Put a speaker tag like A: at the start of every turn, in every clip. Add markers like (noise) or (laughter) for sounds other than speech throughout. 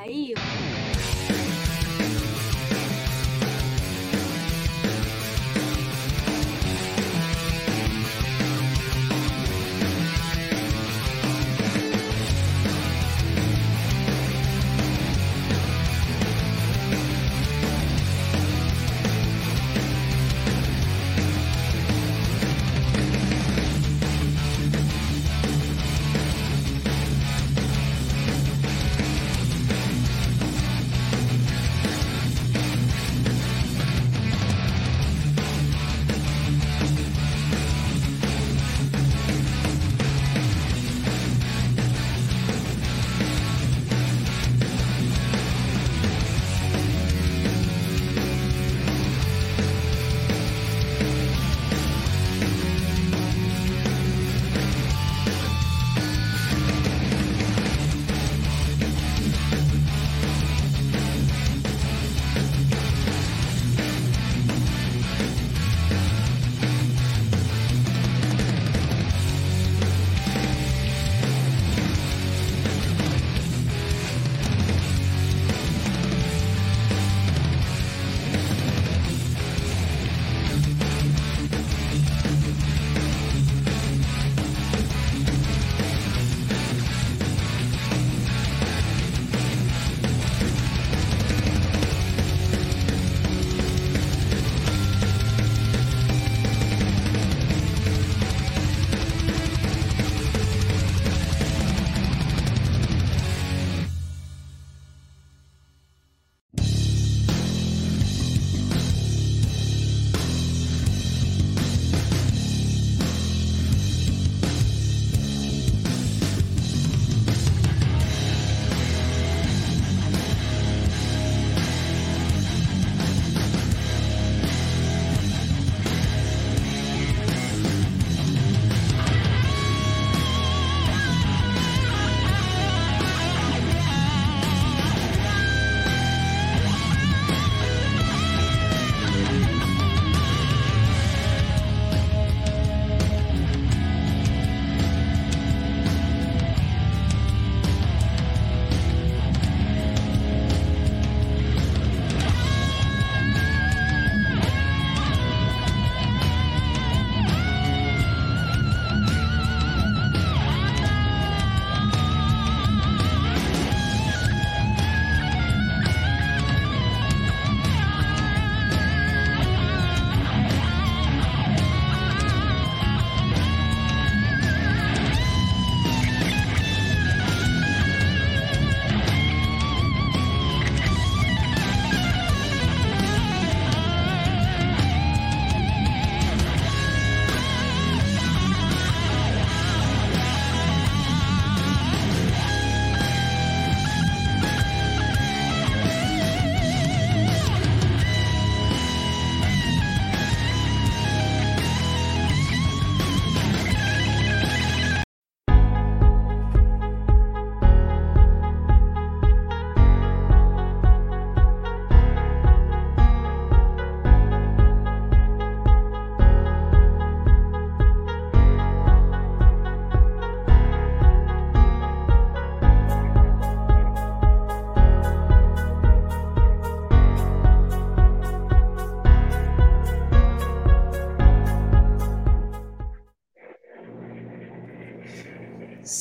A: 来一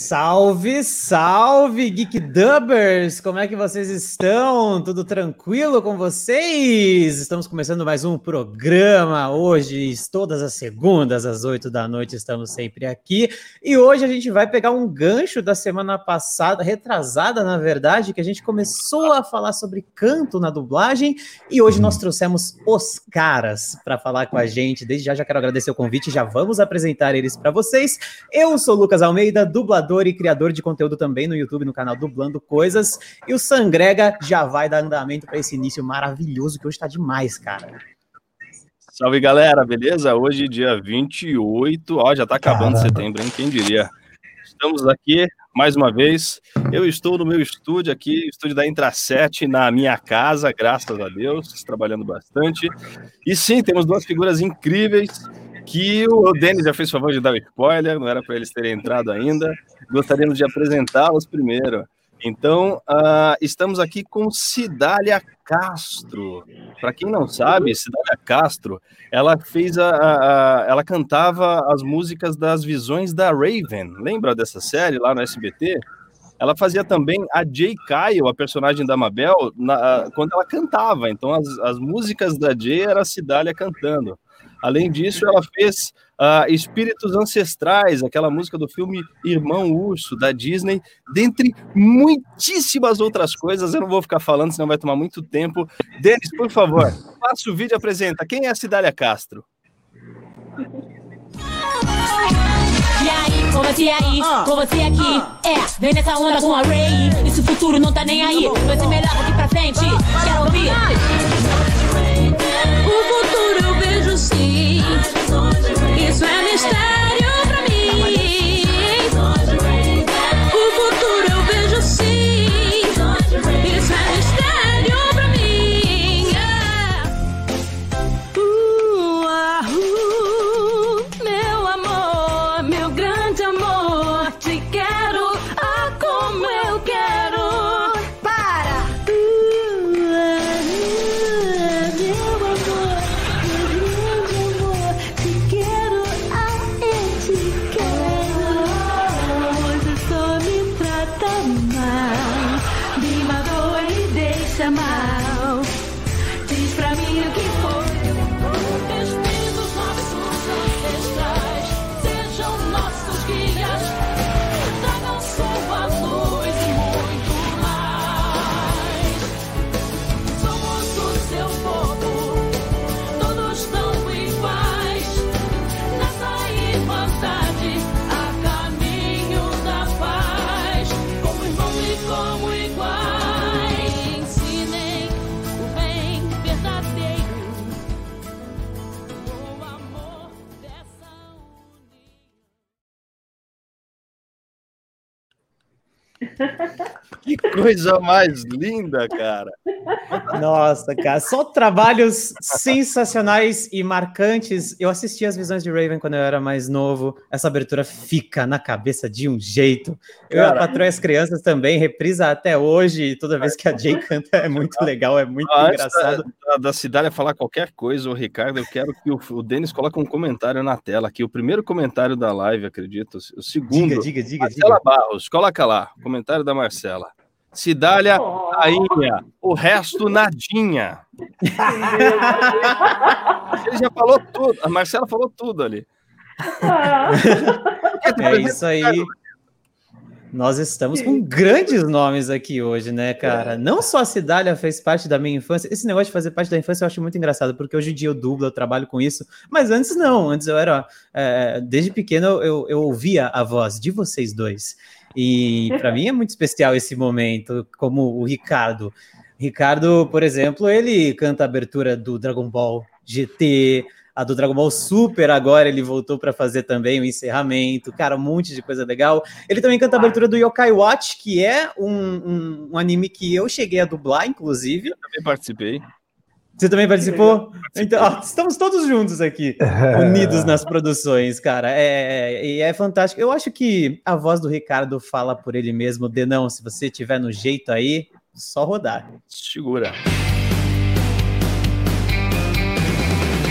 B: Salve, salve, Geek Dubbers! Como é que vocês estão? Tudo tranquilo com vocês? Estamos começando mais um programa hoje, todas as segundas, às oito da noite, estamos sempre aqui. E hoje a gente vai pegar um gancho da semana passada, retrasada, na verdade, que a gente começou a falar sobre canto na dublagem e hoje nós trouxemos os caras para falar com a gente. Desde já já quero agradecer o convite, já vamos apresentar eles para vocês. Eu sou Lucas Almeida, dublador e criador de conteúdo também no YouTube, no canal Dublando Coisas. E o Sangrega já vai dar andamento para esse início maravilhoso que hoje está demais, cara.
C: Salve galera, beleza? Hoje, dia 28, ó, já tá acabando Caramba. setembro, hein? Quem diria? Estamos aqui mais uma vez. Eu estou no meu estúdio aqui, estúdio da Intraset, na minha casa, graças a Deus, trabalhando bastante. E sim, temos duas figuras incríveis que o Denis já fez favor de dar o spoiler, não era para eles terem entrado ainda. Gostaríamos de apresentá-los primeiro. Então, uh, estamos aqui com Cidália Castro. Para quem não sabe, Cidália Castro, ela fez a, a, a, ela cantava as músicas das visões da Raven. Lembra dessa série lá no SBT? Ela fazia também a Jay Kyle, a personagem da Mabel, na, quando ela cantava. Então, as, as músicas da Jay era a Cidália cantando. Além disso, ela fez uh, Espíritos Ancestrais, aquela música do filme Irmão Urso, da Disney, dentre muitíssimas outras coisas. Eu não vou ficar falando, senão vai tomar muito tempo. Denis, por favor, faça o vídeo e apresenta. Quem é a Cidália Castro?
A: E aí, com você aí, com você aqui É, vem nessa onda com a Ray E se o futuro não tá nem aí Vai ser melhor daqui pra frente Quero ouvir
D: O futuro isso é
C: coisa mais linda, cara.
B: Nossa, cara, só trabalhos sensacionais e marcantes. Eu assisti as visões de Raven quando eu era mais novo. Essa abertura fica na cabeça de um jeito. Eu
C: Cara.
B: a patroa e as crianças também, reprisa até hoje. Toda vez que a Jay canta é muito legal, é muito
C: Antes
B: engraçado.
C: Da, da Cidália falar qualquer coisa, o Ricardo, eu quero que o, o Denis coloque um comentário na tela aqui. O primeiro comentário da live, acredito. O segundo.
B: Diga, diga, diga,
C: Marcela
B: diga.
C: Barros, coloca lá. Comentário da Marcela. Cidália, rainha. O resto, nadinha. (laughs) Ele já falou tudo. A Marcela falou tudo ali.
B: É isso aí. Nós estamos com grandes nomes aqui hoje, né, cara? Não só a Cidália fez parte da minha infância. Esse negócio de fazer parte da infância eu acho muito engraçado, porque hoje em dia eu dublo, eu trabalho com isso. Mas antes não, antes eu era. é, desde pequeno eu, eu ouvia a voz de vocês dois. E para mim é muito especial esse momento, como o Ricardo. Ricardo, por exemplo, ele canta a abertura do Dragon Ball GT, a do Dragon Ball Super agora ele voltou para fazer também o encerramento, cara, um monte de coisa legal. Ele também canta a abertura do Yokai Watch, que é um, um- um anime que eu cheguei a dublar, inclusive.
C: Também participei.
B: Você também participou? Então, ó, estamos todos juntos aqui, (laughs) unidos nas produções, cara. É, e é fantástico. Eu acho que a voz do Ricardo fala por ele mesmo. Denão, se você tiver no jeito aí, só rodar.
C: Segura.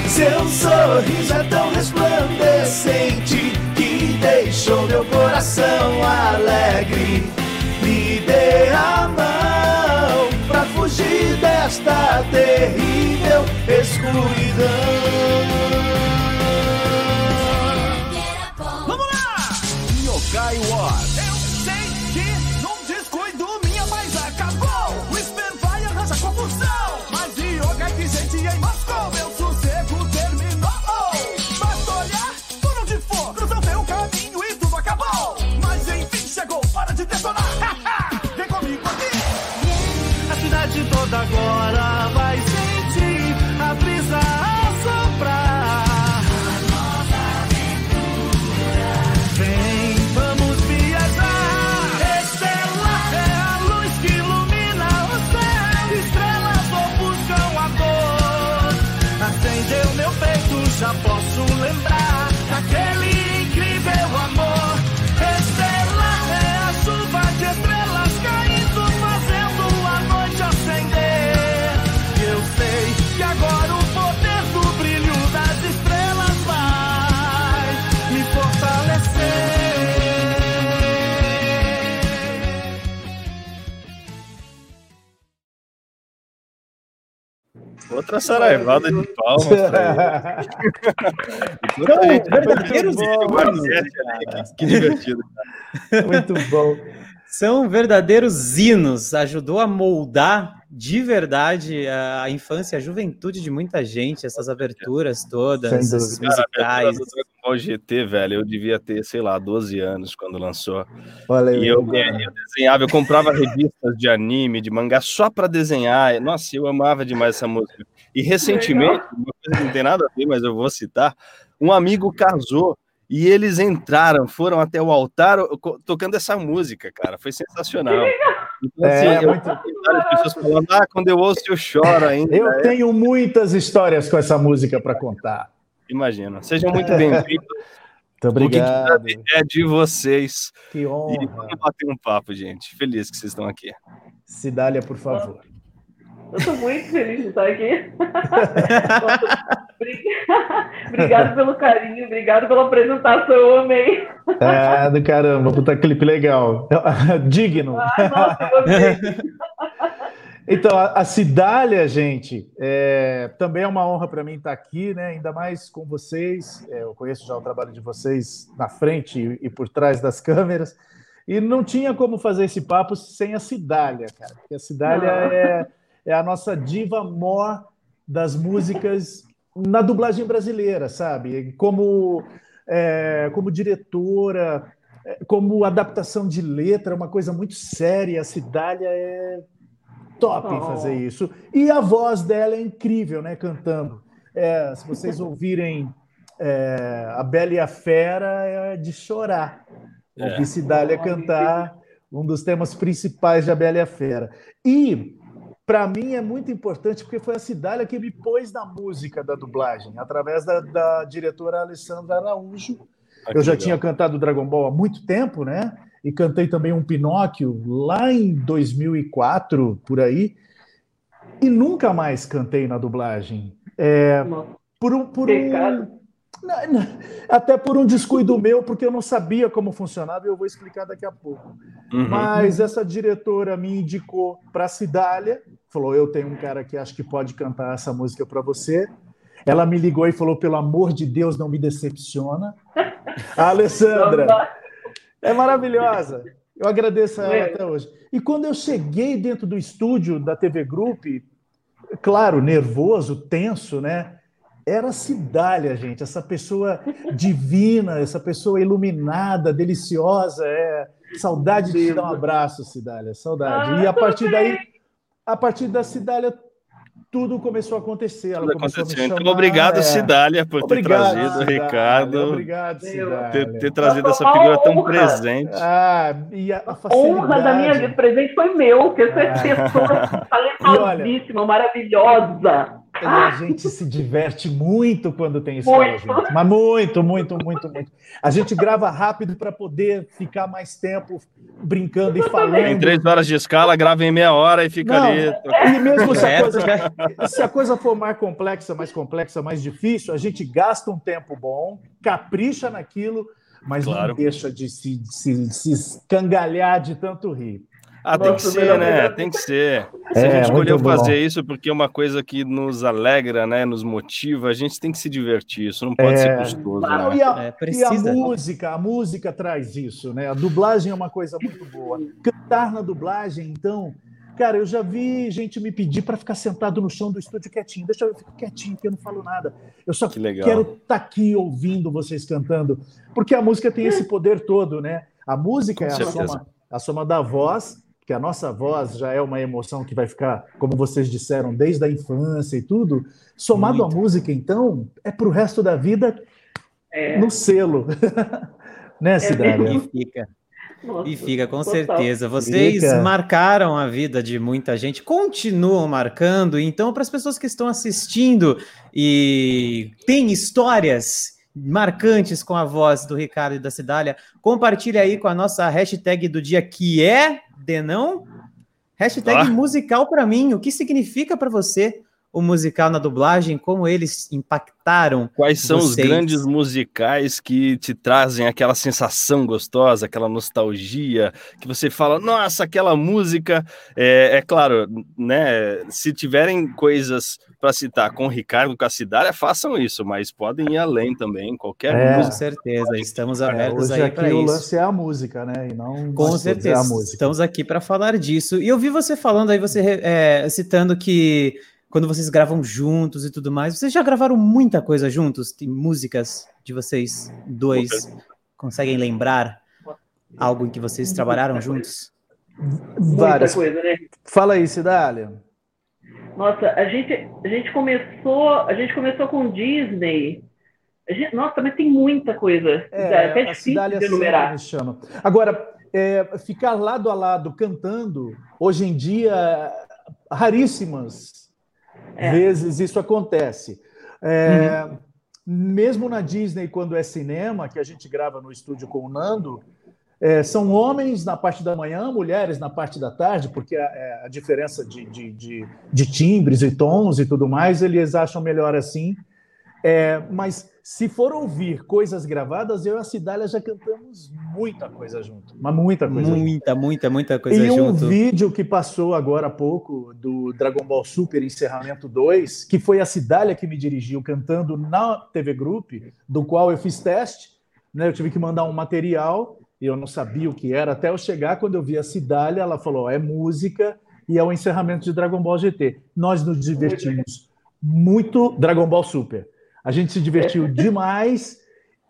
E: Seu sorriso é tão resplandecente que deixou meu coração alegre. Me dê a mão desta terrível escuridão. Vamos lá! Yokai War.
C: Outra saraivada de palmas (laughs)
B: verdadeiros
C: que- divertido.
E: Muito bom.
B: São verdadeiros hinos. Ajudou a moldar de verdade a infância, a juventude de muita gente, essas aberturas todas, esses
E: dúvida.
C: Cara, Ball GT, velho, eu devia ter, sei lá, 12 anos quando lançou.
E: Olha aí.
C: E eu, eu desenhava, eu comprava revistas de anime, de mangá, só pra desenhar. Nossa, eu amava demais essa música. E recentemente, uma coisa que não tem nada a ver, mas eu vou citar, um amigo casou e eles entraram, foram até o altar tocando essa música, cara. Foi sensacional. Então,
E: É,
C: assim, eu
E: muito-
C: pessoas falando, ah, quando eu ouço eu choro ainda.
E: Eu tenho muitas histórias com essa música para contar.
C: Imagina. Sejam muito bem-vindos. (laughs)
E: Muito
C: O que
E: obrigado.
C: é de vocês.
E: Que
C: E
E: honra.
C: vamos bater um papo, gente. Feliz que vocês estão aqui.
E: Cidália, por favor.
F: Eu tô muito feliz de estar aqui. (laughs) obrigado pelo carinho, obrigado pela apresentação, eu amei.
E: Ah, do caramba, puta clipe legal. (laughs) Digno.
F: Ai, nossa, eu amei.
E: Então, a, a Cidália, gente, é, também é uma honra para mim estar aqui, né? Ainda mais com vocês. É, eu conheço já o trabalho de vocês na frente e, e por trás das (laughs) câmeras. E não tinha como fazer esse papo sem a Cidália, cara. Porque a Cidália
F: Ah.
E: é, é a nossa diva mor das músicas na dublagem brasileira, sabe? Como, é, como diretora, é, como adaptação de letra, é uma coisa muito séria. A Cidália é top
F: Oh.
E: fazer isso. E a voz dela é incrível, né? Cantando. É, se vocês ouvirem é, A Bela e a Fera, é de chorar.
C: É.
E: Ouvir Cidália cantar um dos temas principais de A Bela e a Fera. E, para mim, é muito importante porque foi a Cidália que me pôs na música da dublagem, através da, da diretora Alessandra Araújo.
C: Ah,
E: Eu já
C: legal.
E: tinha cantado Dragon Ball há muito tempo, né? E cantei também um Pinóquio lá em 2004, por aí. E nunca mais cantei na dublagem. É, por um, por um,
F: Pecado.
E: Não, não, até por um descuido meu, porque eu não sabia como funcionava e eu vou explicar daqui a pouco.
C: Uhum.
E: Mas essa diretora me indicou para a Cidália, falou: Eu tenho um cara que acho que pode cantar essa música para você. Ela me ligou e falou: Pelo amor de Deus, não me decepciona. A (laughs) Alessandra é maravilhosa. Eu agradeço a ela
F: É.
E: até hoje. E quando eu cheguei dentro do estúdio da TV Group, claro, nervoso, tenso, né? Era a Cidália, gente, essa pessoa (laughs) divina, essa pessoa iluminada, deliciosa. É... Saudade de te dar um abraço, Cidália, saudade.
F: Ah,
E: e a partir daí, a partir da Cidália, tudo começou a acontecer. Ela
C: Tudo
E: começou a me
C: aconteceu. Então,
E: chamar,
C: obrigado,
E: é.
C: Cidália, por
E: Obrigado,
C: ter trazido o
E: Cidália,
C: Ricardo,
E: Obrigado, Cidália.
C: ter, ter trazido essa figura tão presente.
E: Ah, e a, a
F: honra da minha vida. O presente foi meu, que essa
E: Ah.
F: pessoa talentosíssima, (laughs) maravilhosa.
E: E a gente se diverte muito quando tem escola
F: Muito.
E: junto. Mas muito, muito, muito, muito. A gente grava rápido para poder ficar mais tempo brincando e
C: Tem
E: falando.
C: três horas de escala, grava em meia hora e fica
E: Não,
C: ali.
E: E mesmo se a,
B: É,
E: coisa, se a coisa for mais complexa, mais complexa, mais difícil, a gente gasta um tempo bom, capricha naquilo, mas
C: Claro.
E: não deixa de se, se, se escangalhar de tanto rir.
C: Ah, tem que
F: Nossa,
C: ser, né?
F: melhor.
C: Tem que ser. Se
E: É,
C: a gente escolheu fazer isso porque é uma coisa que nos alegra, né? Nos motiva, a gente tem que se divertir. Isso não pode
E: É.
C: ser custoso, né?
E: e, a,
B: É,
E: e a música, a música traz isso, né? A dublagem é uma coisa muito boa. Cantar na dublagem, então, cara, eu já vi gente me pedir para ficar sentado no chão do estúdio quietinho. Deixa eu ficar quietinho, que eu não falo nada. Eu só
C: Que legal.
E: quero estar aqui ouvindo vocês cantando, porque a música tem esse poder todo, né? A música
C: Com
E: é a
C: certeza.
E: soma, a soma da voz, que a nossa voz já é uma emoção que vai ficar, como vocês disseram, desde a infância e tudo. Somado à música, então, é para o resto da vida
F: É.
E: no selo. (laughs) né, Cidália?
B: E fica.
F: Nossa,
B: E fica, com
F: total.
B: certeza. Vocês
E: Fica.
B: marcaram a vida de muita gente, continuam marcando. Então, para as pessoas que estão assistindo e têm histórias marcantes com a voz do Ricardo e da Cidália, compartilhe aí com a nossa hashtag do dia, que é Denão. Hashtag
C: Ah.
B: musical para mim. O que significa para você o musical na dublagem, como eles impactaram.
C: Quais são os
B: vocês?
C: grandes musicais que te trazem aquela sensação gostosa, aquela nostalgia, que você fala, nossa, aquela música. É, é claro, né? Se tiverem coisas para citar com o Ricardo, com a Cidária, façam isso, mas podem ir além também. Qualquer
E: É.
B: Com
C: música.
B: certeza, estamos
E: É,
B: abertos
E: hoje
B: aí
E: aqui
B: para
E: o
B: isso.
E: lance é a música, né? E não
B: Com certeza,
E: é a música.
B: estamos aqui para falar disso. E eu vi você falando aí, você é, citando que quando vocês gravam juntos e tudo mais, vocês já gravaram muita coisa juntos? Tem músicas de vocês dois? Conseguem lembrar algo em que vocês trabalharam juntos?
F: Muita
E: Várias.
F: coisa, né?
E: Fala aí, Cidália.
F: Nossa, a gente, a gente começou, a gente começou com Disney. A gente- nossa, mas tem muita coisa. É, até
E: a
F: difícil de enumerar.
E: me chama. Agora, é, ficar lado a lado cantando, hoje em dia, raríssimas
F: É.
E: vezes isso acontece. É, Mesmo na Disney, quando é cinema, que a gente grava no estúdio com o Nando, é, são homens na parte da manhã, mulheres na parte da tarde, porque a, é, a diferença de, de, de, de timbres e tons e tudo mais, eles acham melhor assim. É, mas se for ouvir coisas gravadas, eu e a Cidália já cantamos muita coisa junto. Mas muita coisa junto.
B: Muita, muita, muita coisa
E: E um
B: junto.
E: vídeo que passou agora há pouco do Dragon Ball Super Encerramento 2, que foi a Cidália que me dirigiu cantando na TV Group, do qual eu fiz teste. Né? Eu tive que mandar um material e eu não sabia o que era. Até eu chegar, quando eu vi a Cidália, ela falou: "Ó, é música e é o encerramento de Dragon Ball GT. Nós nos divertimos muito. Dragon Ball Super. A gente se divertiu (laughs) demais.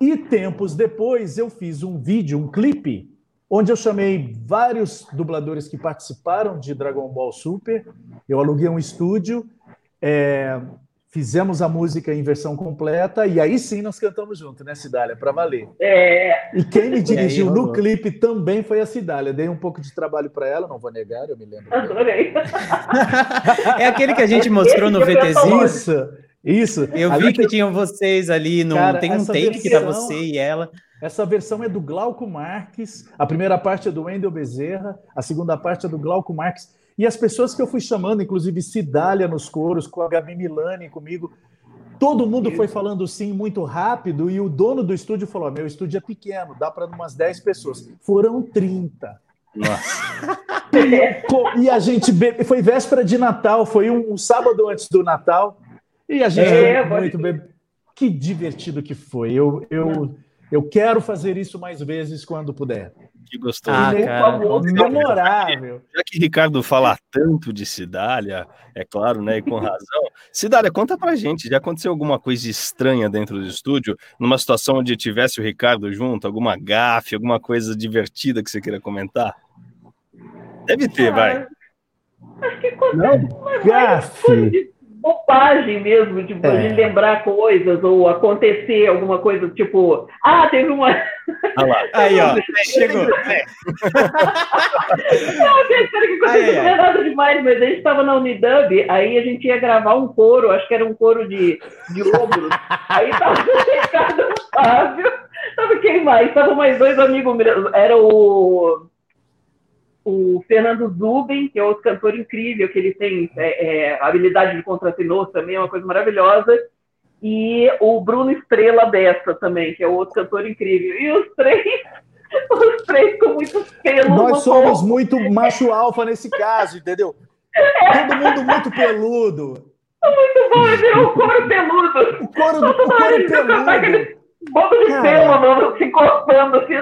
E: E tempos depois eu fiz um vídeo, um clipe, onde eu chamei vários dubladores que participaram de Dragon Ball Super. Eu aluguei um estúdio, é, fizemos a música em versão completa e aí sim nós cantamos junto, né, Cidália? Para valer.
F: É,
E: E quem me dirigiu
B: rolou.
E: no clipe também foi a Cidália. Dei um pouco de trabalho para ela, não vou negar, eu me lembro.
F: adorei. (laughs)
B: É aquele que a gente mostrou no
F: Esse
B: VTzinho.
F: falar.
E: Isso, isso.
B: Eu
E: Ali
B: vi que
E: tem-
B: tinham vocês ali, no,
E: Cara,
B: tem um take que tá
E: versão-
B: você e ela.
E: Essa versão é do Glauco Marques. A primeira parte é do Wendel Bezerra, a segunda parte é do Glauco Marques. E as pessoas que eu fui chamando, inclusive Cidália nos coros, com a Gabi Milani comigo, todo mundo foi falando sim muito rápido e o dono do estúdio falou: "Meu estúdio é pequeno, dá para umas 10 pessoas". Foram 30.
C: Nossa.
E: E a gente be... foi véspera de Natal, foi um, um sábado antes do Natal, e a gente
F: É, pode
E: muito bem. Que divertido que foi. Eu, eu, eu quero fazer isso mais vezes quando puder.
C: Que gostoso.
B: Ah, cara.
F: favor.
E: Memorável.
C: Já que Ricardo fala tanto de Cidália, é claro, né, e com razão. Cidália, conta pra gente, já aconteceu alguma coisa estranha dentro do estúdio, numa situação onde tivesse o Ricardo junto, alguma gafe, alguma coisa divertida que você queira comentar? Deve ter, vai.
F: Acho que acontece
C: Não?
F: coisa
E: Gafe.
F: Bobagem mesmo, tipo,
E: É.
F: de lembrar coisas ou acontecer alguma coisa, tipo, ah, teve uma.
C: Lá. (laughs)
B: Aí, ó, chegou. (laughs)
F: Não, pera que aconteceu, não é nada demais, mas a gente estava na Unidub, aí a gente ia gravar um coro, acho que era um coro de, de ogros. aí tava o Ricardo Fábio, tava quem mais? Tava mais dois amigos meus, era o, o Fernando Zuben, que é outro cantor incrível, que ele tem é, é, habilidade de contratenor também, é uma coisa maravilhosa. E o Bruno Estrela Bessa também, que é outro cantor incrível. E os três, (laughs) os três com muitos pelos
E: Nós somos
F: corpo.
E: muito macho alfa nesse caso, entendeu? Todo mundo muito peludo.
F: Muito bom, virou um couro peludo.
E: O couro, o couro peludo.
F: Bobo de pelo, mano, se cortando assim.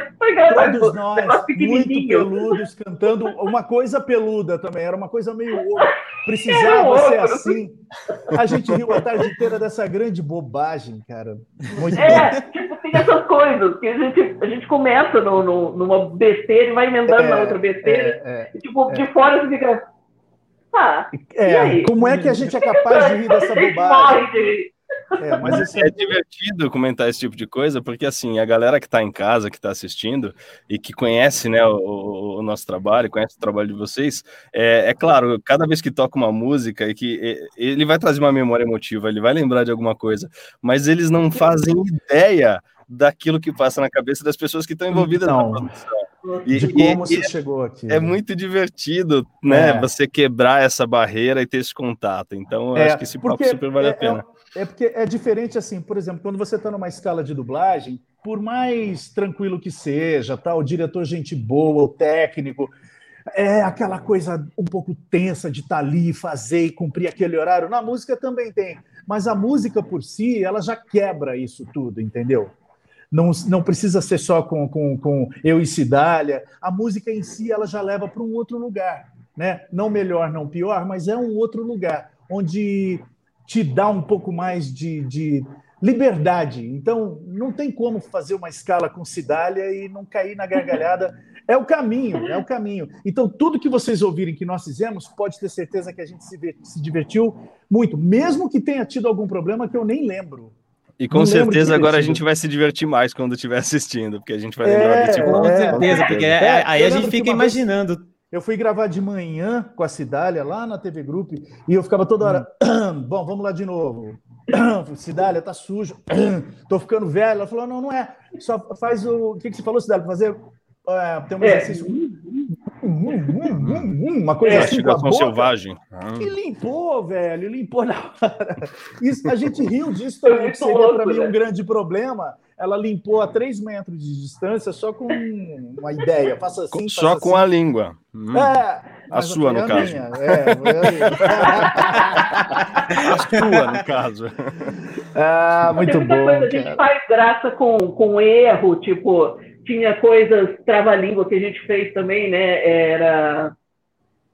E: Todos nós, muito peludos, cantando uma coisa peluda também, era uma coisa meio.
F: Era
E: Precisava ser
F: ogro.
E: assim. A gente riu a tarde inteira dessa grande bobagem, cara. Muito bom.
F: É, tipo, tem essas coisas que a gente, a gente começa no, no- numa besteira e vai emendando na outra besteira.
E: É,
F: E, tipo, de fora você fica. Ah,
E: é,
F: E
E: é.
F: aí?
E: Como é que a gente é capaz de rir (laughs) dessa bobagem? É, mas isso
C: É divertido comentar esse tipo de coisa, porque assim, a galera que está em casa, que está assistindo e que conhece né, o, o nosso trabalho, conhece o trabalho de vocês, é, é claro, cada vez que toca uma música e que é, ele vai trazer uma memória emotiva, ele vai lembrar de alguma coisa, mas eles não fazem ideia daquilo que passa na cabeça das pessoas que estão envolvidas
E: Então,
C: na produção. E-
E: de
C: e-
E: como
C: e
E: você chegou aqui.
C: é muito divertido, né?
E: É.
C: Você quebrar essa barreira e ter esse contato. Então, eu
E: É,
C: acho que esse papo super vale
E: é-
C: a pena.
E: É, porque é diferente assim, por exemplo, quando você está numa escala de dublagem, por mais tranquilo que seja, tá, o diretor gente boa, o técnico, é aquela coisa um pouco tensa de estar ali, fazer e cumprir aquele horário. Na música também tem, mas a música por si, ela já quebra isso tudo, entendeu? Não, não precisa ser só com, com, com eu e Cidália. A música em si, ela já leva para um outro lugar, né? Não melhor, não pior, mas é um outro lugar onde te dá um pouco mais de, de liberdade. Então, não tem como fazer uma escala com Cidália e não cair na gargalhada. É o caminho, é o caminho. Então, tudo que vocês ouvirem que nós fizemos, pode ter certeza que a gente se, se divertiu muito, mesmo que tenha tido algum problema que eu nem lembro.
C: E com
E: Não
C: certeza agora a gente vai se divertir mais quando estiver assistindo, porque a gente vai
E: É,
C: lembrar desse
B: Com
E: É,
B: certeza,
E: é,
B: porque
E: é.
B: é- aí
E: Eu
B: a gente fica imaginando.
E: Eu fui gravar de manhã com a Cidália lá na TV Group e eu ficava toda hora. (clears throat) Bom, vamos lá de novo. (clears throat) Cidália, tá sujo. (clears throat) Tô ficando velho. Ela falou: não, não é. Só faz o. O que, que você falou, Cidália? Fazer. é, tem um
F: É.
E: exercício. Hum, hum, hum, hum, hum, Uma coisa
F: É,
E: assim com
C: selvagem.
E: E limpou, velho, limpou na hora. Isso, a gente riu disso também, que seria para mim um grande problema. Ela limpou a 3 metros de distância só com uma ideia. Faça assim,
C: Com-
E: faça
C: Só com
E: assim.
C: a língua. Hum.
E: É,
C: A sua, no
E: a
C: caso.
E: minha, é, a minha. (laughs)
C: A sua, no caso.
E: ah, muito
F: Tem muita
E: bom,
F: coisa, a gente faz graça com, com erro, tipo, tinha coisas trava-língua que a gente fez também, né? Era.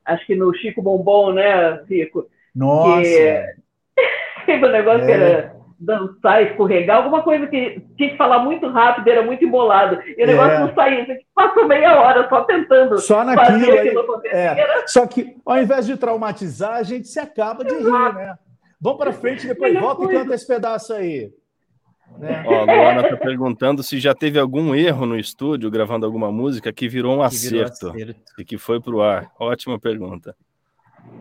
F: Acho que no Chico Bombom, né, Chico?
E: Nossa,
F: Que- Teve um negócio
E: É.
F: que era dançar, escorregar, alguma coisa que tinha que falar muito rápido, era muito embolado. E o negócio
E: É.
F: não saía. Você passou meia hora só tentando
E: só naquilo aí. é.
F: Era
E: Só que ao invés de traumatizar, a gente se acaba de rir, né? Vamos para frente, depois
F: Melhor
E: volta e
F: coisa.
E: canta esse pedaço aí. Né?
C: Ó, a Luana tá perguntando se já teve algum erro no estúdio gravando alguma música que virou um
B: que virou
C: acerto
B: acerto.
C: e que foi pro ar. Ótima pergunta.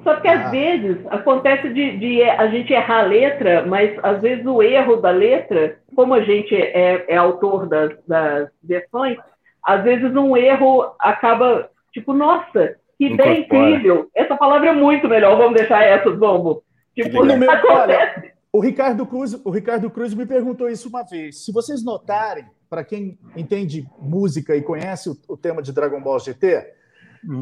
F: Só que
E: Ah.
F: às vezes acontece de, de a gente errar a letra, mas às vezes o erro da letra, como a gente é, é autor das, das versões, às vezes um erro acaba, tipo, nossa, que ideia incrível. Essa palavra é muito melhor, vamos deixar essa, vamos. Tipo,
E: No meu-
F: acontece.
E: olha, o Ricardo Cruz, o Ricardo Cruz me perguntou isso uma vez. Se vocês notarem, para quem entende música e conhece o, o tema de Dragon Ball GT,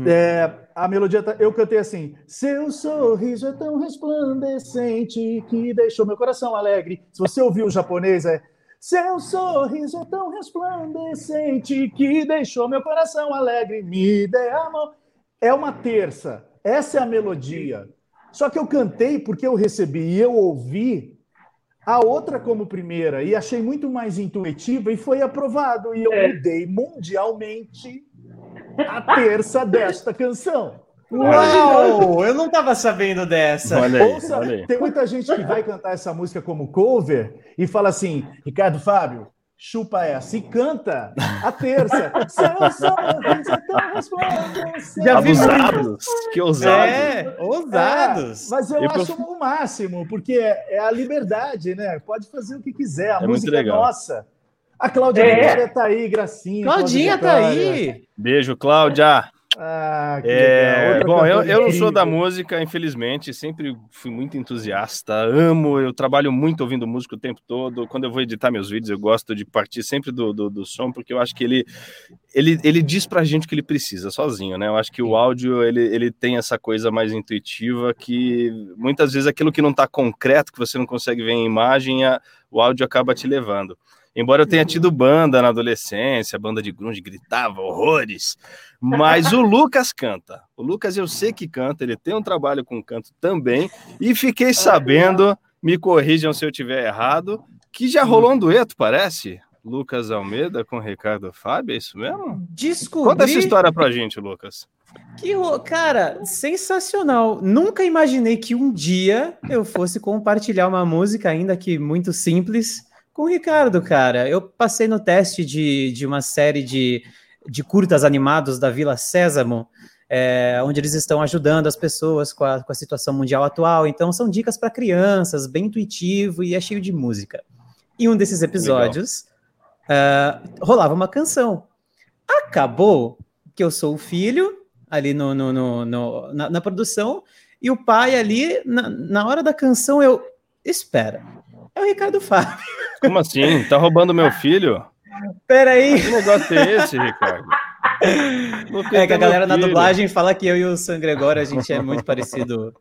E: é, a melodia tá- eu cantei assim: Seu sorriso é tão resplandecente que deixou meu coração alegre. Se você ouviu o japonês, é Seu sorriso é tão resplandecente que deixou meu coração alegre. Me dê a mão. É uma terça. Essa é a melodia. Só que eu cantei porque eu recebi e eu ouvi a outra como primeira e achei muito mais intuitiva e foi aprovado. E eu
F: É.
E: mudei mundialmente a terça desta canção.
B: Uau! Eu não tava sabendo dessa.
C: Olha aí,
E: Ouça,
C: olha aí.
E: tem muita gente que vai cantar essa música como cover e fala assim: Ricardo Fábio, chupa essa e canta a terça. (laughs) Seu sorriso tão resplandecente.
B: Já vi
C: Abusados. Que ousados.
B: É, ousados.
E: É, mas eu
C: E
E: acho
C: por-
E: o máximo, porque é, é a liberdade, né? Pode fazer o que quiser, a
C: É muito
E: música é nossa. A Cláudia
F: É.
E: Tá aí, gracinha.
B: Claudinha tá
E: Cláudia Vitória.
B: aí.
C: Beijo, Cláudia.
E: Ah, que
C: É, bom, eu, eu não sou da música, infelizmente, sempre fui muito entusiasta, amo, eu trabalho muito ouvindo música o tempo todo. Quando eu vou editar meus vídeos, eu gosto de partir sempre do, do, do som, porque eu acho que ele, ele, ele diz pra gente o que ele precisa sozinho, né? Eu acho que o áudio ele, ele tem essa coisa mais intuitiva que muitas vezes aquilo que não tá concreto, que você não consegue ver em imagem, a- o áudio acaba te levando. Embora eu tenha tido banda na adolescência, banda de grunge gritava horrores, mas o (laughs) Lucas canta. O Lucas eu sei que canta, ele tem um trabalho com canto também, e fiquei sabendo, me corrijam se eu tiver errado, que já rolou um dueto, parece? Lucas Almeida com Ricardo Fábio, é isso mesmo?
B: Descobri
C: Conta essa história pra gente, Lucas.
B: que, ro- cara, sensacional. Nunca imaginei que um dia eu fosse compartilhar uma música, ainda que muito simples, com o Ricardo, cara. Eu passei no teste de, de uma série de, de curtas animados da Vila Sésamo, é, onde eles estão ajudando as pessoas com a, com a situação mundial atual. Então, são dicas para crianças, bem intuitivo e é cheio de música. Em um desses episódios, ah, rolava uma canção. Acabou que eu sou o filho ali no, no, no- no- na, na produção e o pai ali, na, na hora da canção, eu. Espera. É o Ricardo Fábio.
C: Como assim? Tá roubando meu filho?
B: Peraí.
C: Que negócio é esse, Ricardo?
B: É que a galera na dublagem fala que eu e o San Gregório, a gente é muito parecido.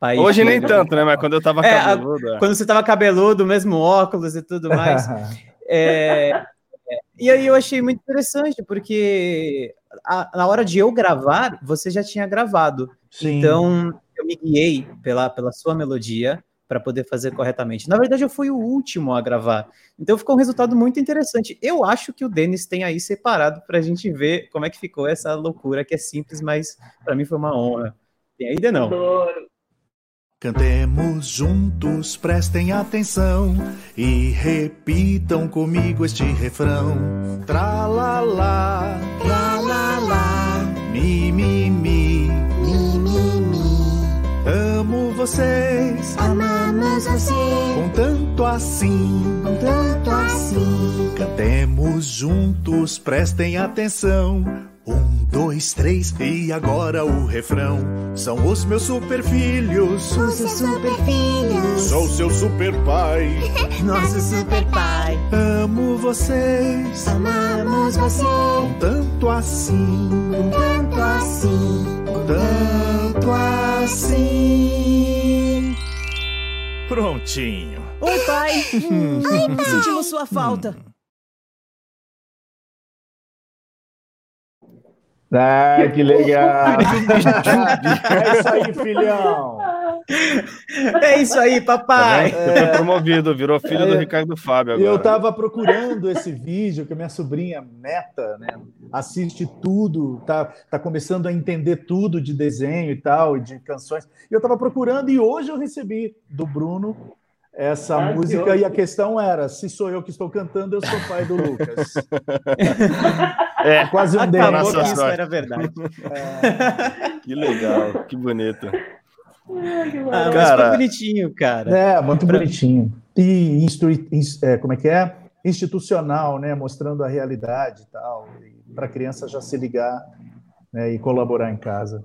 B: pai
C: Hoje nem tanto, né? Mas quando eu tava
B: É, a-
C: cabeludo. é.
B: Quando você tava cabeludo, mesmo óculos e tudo mais. (laughs) É, e aí eu achei muito interessante, porque a- na hora de eu gravar, você já tinha gravado.
E: Sim.
B: Então, eu me guiei pela, pela sua melodia para poder fazer corretamente. Na verdade, eu fui o último a gravar. Então, ficou um resultado muito interessante. Eu acho que o Denis tem aí separado para a gente ver como é que ficou essa loucura, que é simples, mas para mim foi uma honra. Tem ainda não.
G: Cantemos juntos, prestem atenção e repitam comigo este refrão. Tra la la, tra la la, mi mi mi, mi mi mi. Amo vocês,
H: Amamos você
G: com tanto assim.
H: com tanto assim.
G: Cantemos juntos, prestem atenção. Um, dois, três, e agora o refrão. São os meus super filhos.
H: Os seus super filhos,
G: Sou seu super pai. (laughs)
H: nosso super pai.
G: Amo vocês
H: Amamos você
G: com tanto assim,
H: com tanto assim.
G: tanto assim. Prontinho.
I: Oi, pai. (laughs) Sentimos sua falta.
E: Ah, que legal! (laughs) é isso aí, filhão!
B: É isso aí, papai.
C: Você foi promovido, virou filho do
E: É.
C: Ricardo Fábio agora.
E: Eu estava procurando esse vídeo que a minha sobrinha Neta, né, assiste tudo, tá, tá começando a entender tudo de desenho e tal, e de canções. E eu estava procurando e hoje eu recebi do Bruno essa
F: Ah,
E: música e a questão era: se sou eu que estou cantando, eu sou pai do Lucas. (laughs)
C: É,
E: Quase um
B: Acabou que isso era verdade. (laughs)
C: que legal, que bonito.
F: Ai, que
B: Ah, mas
C: Cara.
B: foi bonitinho, cara.
E: É, muito bonitinho. E instru- ins- é, como é que é? Institucional, né? Mostrando a realidade e tal, para a criança já se ligar né, e colaborar em casa.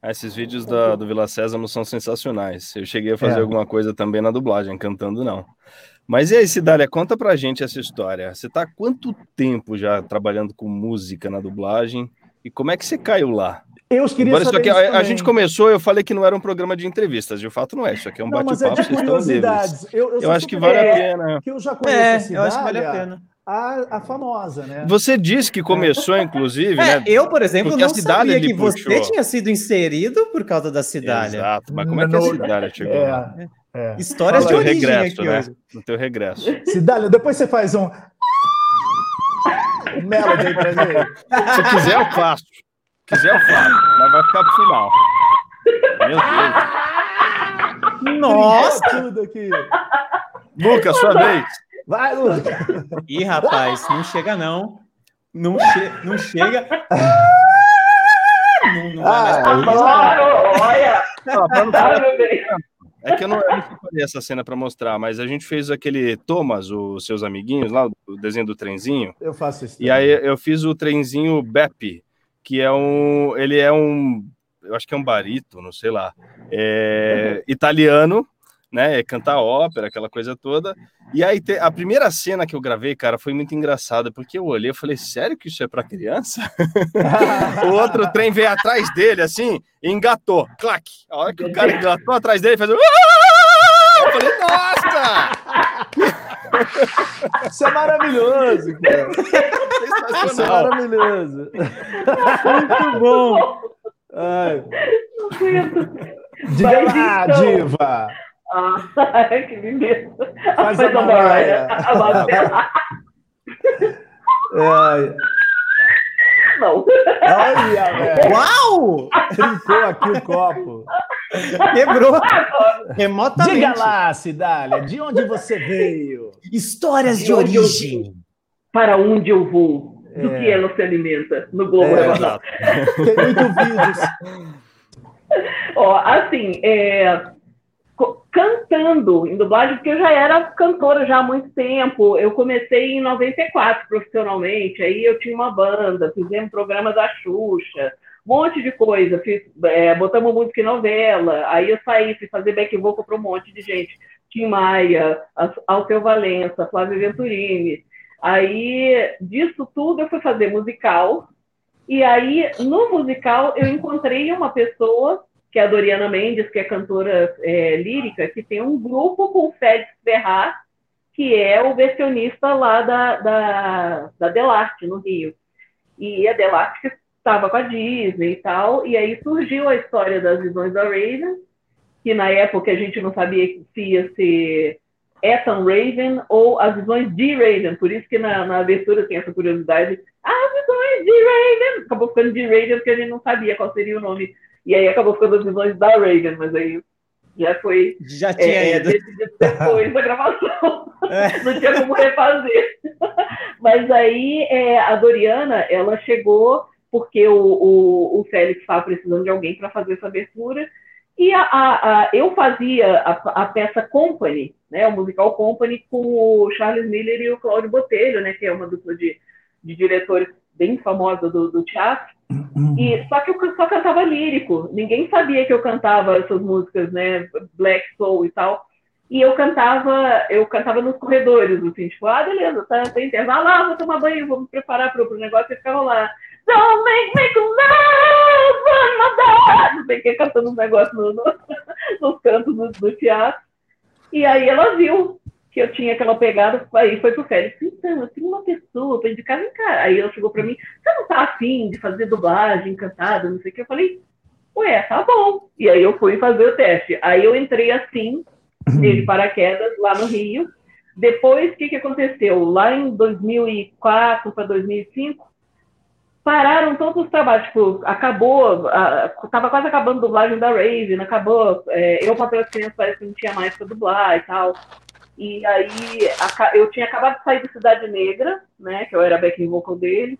C: Ah, Esses vídeos da- do Vila Sésamo são sensacionais. Eu cheguei a fazer
E: É.
C: alguma coisa também na dublagem, cantando não. Mas e aí, Cidália, conta pra gente essa história. Você tá há quanto tempo já trabalhando com música na dublagem? E como é que você caiu lá?
E: Eu queria
C: Agora, isso
E: saber
C: aqui,
E: isso
C: a, a
E: também.
C: gente começou, eu falei que não era um programa de entrevistas, de fato não é. Isso aqui é um
E: é
C: bate-papo, livres.
E: curiosidades. Eu, eu
C: Eu acho que vale a
F: É.
C: pena.
E: que eu já conheço
B: É,
E: a cidade,
B: eu acho que vale a pena.
E: A, a famosa, né?
C: Você disse que começou, inclusive, (laughs)
B: É,
C: né?
B: eu, por exemplo,
C: Porque a
B: não
C: cidade
B: sabia que você
C: puxou.
B: tinha sido inserido por causa da cidade.
C: Exato, mas como é que a Cidália chegou?
E: É, é.
B: Histórias
C: No
B: de
C: teu
B: origem
C: regresso,
B: aqui
C: né?
B: hoje.
C: No teu regresso.
E: Cidália, depois você faz um. um Melody aí pra gente.
C: Se quiser, eu faço. Se quiser, eu faço. Mas vai ficar pro final. Meu Deus.
B: Nossa!
E: Tudo aqui.
C: Lucas, sua vez.
E: Vai, Lucas.
B: Ih, rapaz, não chega não. Não, che não chega. Não, não vai mais
E: Ah,
B: pra isso.
F: Claro, olha, tá.
C: É que eu não, eu não separei essa cena pra mostrar, mas a gente fez aquele Thomas, os seus amiguinhos lá, o desenho do trenzinho.
E: Eu faço isso.
C: E aí eu fiz o trenzinho Beppe, que é um. Ele é um. Eu acho que é um barítono, sei lá. É, italiano, né? Canta ópera, aquela coisa toda. E aí te- a primeira cena que eu gravei, cara, foi muito engraçada, porque eu olhei e falei, sério que isso é pra criança? (laughs) o outro trem veio atrás dele, assim, e engatou. Clac! A hora que o cara engatou atrás dele, fez um. (laughs) Eu falei, nossa!
E: Isso é maravilhoso, cara. Isso é maravilhoso.
B: Muito bom.
E: Ai. Diga lá,
F: então-
E: diva.
F: Ah, (laughs) que beleza.
E: Faz a Mariah.
F: A Mariah.
E: Ai.
F: Não.
E: Olha, velho.
B: Uau!
E: Trincou aqui o copo.
B: Quebrou remotamente.
E: Diga lá, Cidália, de onde você veio?
B: Histórias de
F: De
B: origem.
F: Para onde eu vou? Do
E: É.
F: que ela se alimenta no Globo
E: É. Tem muito vídeos.
F: Ó, assim, é, cantando em dublagem, porque eu já era cantora já há muito tempo. Eu comecei em 94 profissionalmente, aí eu tinha uma banda, fizemos programa da Xuxa, um monte de coisa. Fiz, é, botamos música em novela, aí eu saí, fui fazer back vocal para um monte de gente. Tim Maia, Al- Alceu Valença, Flávio Venturini. Aí, disso tudo, eu fui fazer musical. E aí, no musical, eu encontrei uma pessoa, que é a Doriana Mendes, que é cantora é, lírica, que tem um grupo com o Félix Ferrar, que é o versionista lá da, da, da Delarte, no Rio. E a Delarte estava com a Disney e tal, e aí surgiu a história das visões da Raven, que na época a gente não sabia se ia ser Ethan Raven ou as visões de Raven, por isso que na, na abertura tem essa curiosidade. Ah, as visões de Raven! Acabou ficando de Raven porque a gente não sabia qual seria o nome. E aí acabou ficando as visões da Raven, mas aí já foi
B: Já tinha
F: é,
B: ido.
F: decidido depois da gravação.
B: É. (laughs)
F: não tinha como refazer. (laughs) Mas aí é, a Doriana, ela chegou porque o, o, o Félix estava precisando de alguém para fazer essa abertura. E a, a, a- eu fazia a, a peça Company, né, o musical Company, com o Charles Miller e o Cláudio Botelho, né, que é uma dupla de, de diretores bem famosa do, do teatro. E, só que eu só cantava lírico. Ninguém sabia que eu cantava essas músicas, né? Black Soul e tal. E eu cantava, eu cantava nos corredores, assim, tipo, ah, beleza, tá, tem intervalo, ah, vou tomar banho, vou me preparar pro, pro negócio e ficava lá. Don't make me go love, Não sei o que, cantando uns negócios no, no, (laughs) nos cantos do, do teatro. E aí ela viu que eu tinha aquela pegada, aí foi pro Félix, então, eu tenho uma pessoa pra indicar, vem cá. Aí ela chegou pra mim, você não tá afim de fazer dublagem, cantada, não sei o que. Eu falei, ué, tá bom. E aí eu fui fazer o teste. Aí eu entrei assim, de paraquedas, lá no Rio. Depois, o que, que aconteceu? Lá em 2004 para 2005, pararam todos os trabalhos. Tipo, acabou, a- tava quase acabando a dublagem da Raven, acabou. É, eu, papel de criança, parece que não tinha mais para dublar e tal. E aí, eu tinha acabado de sair do Cidade Negra, né, que eu era backing vocal dele,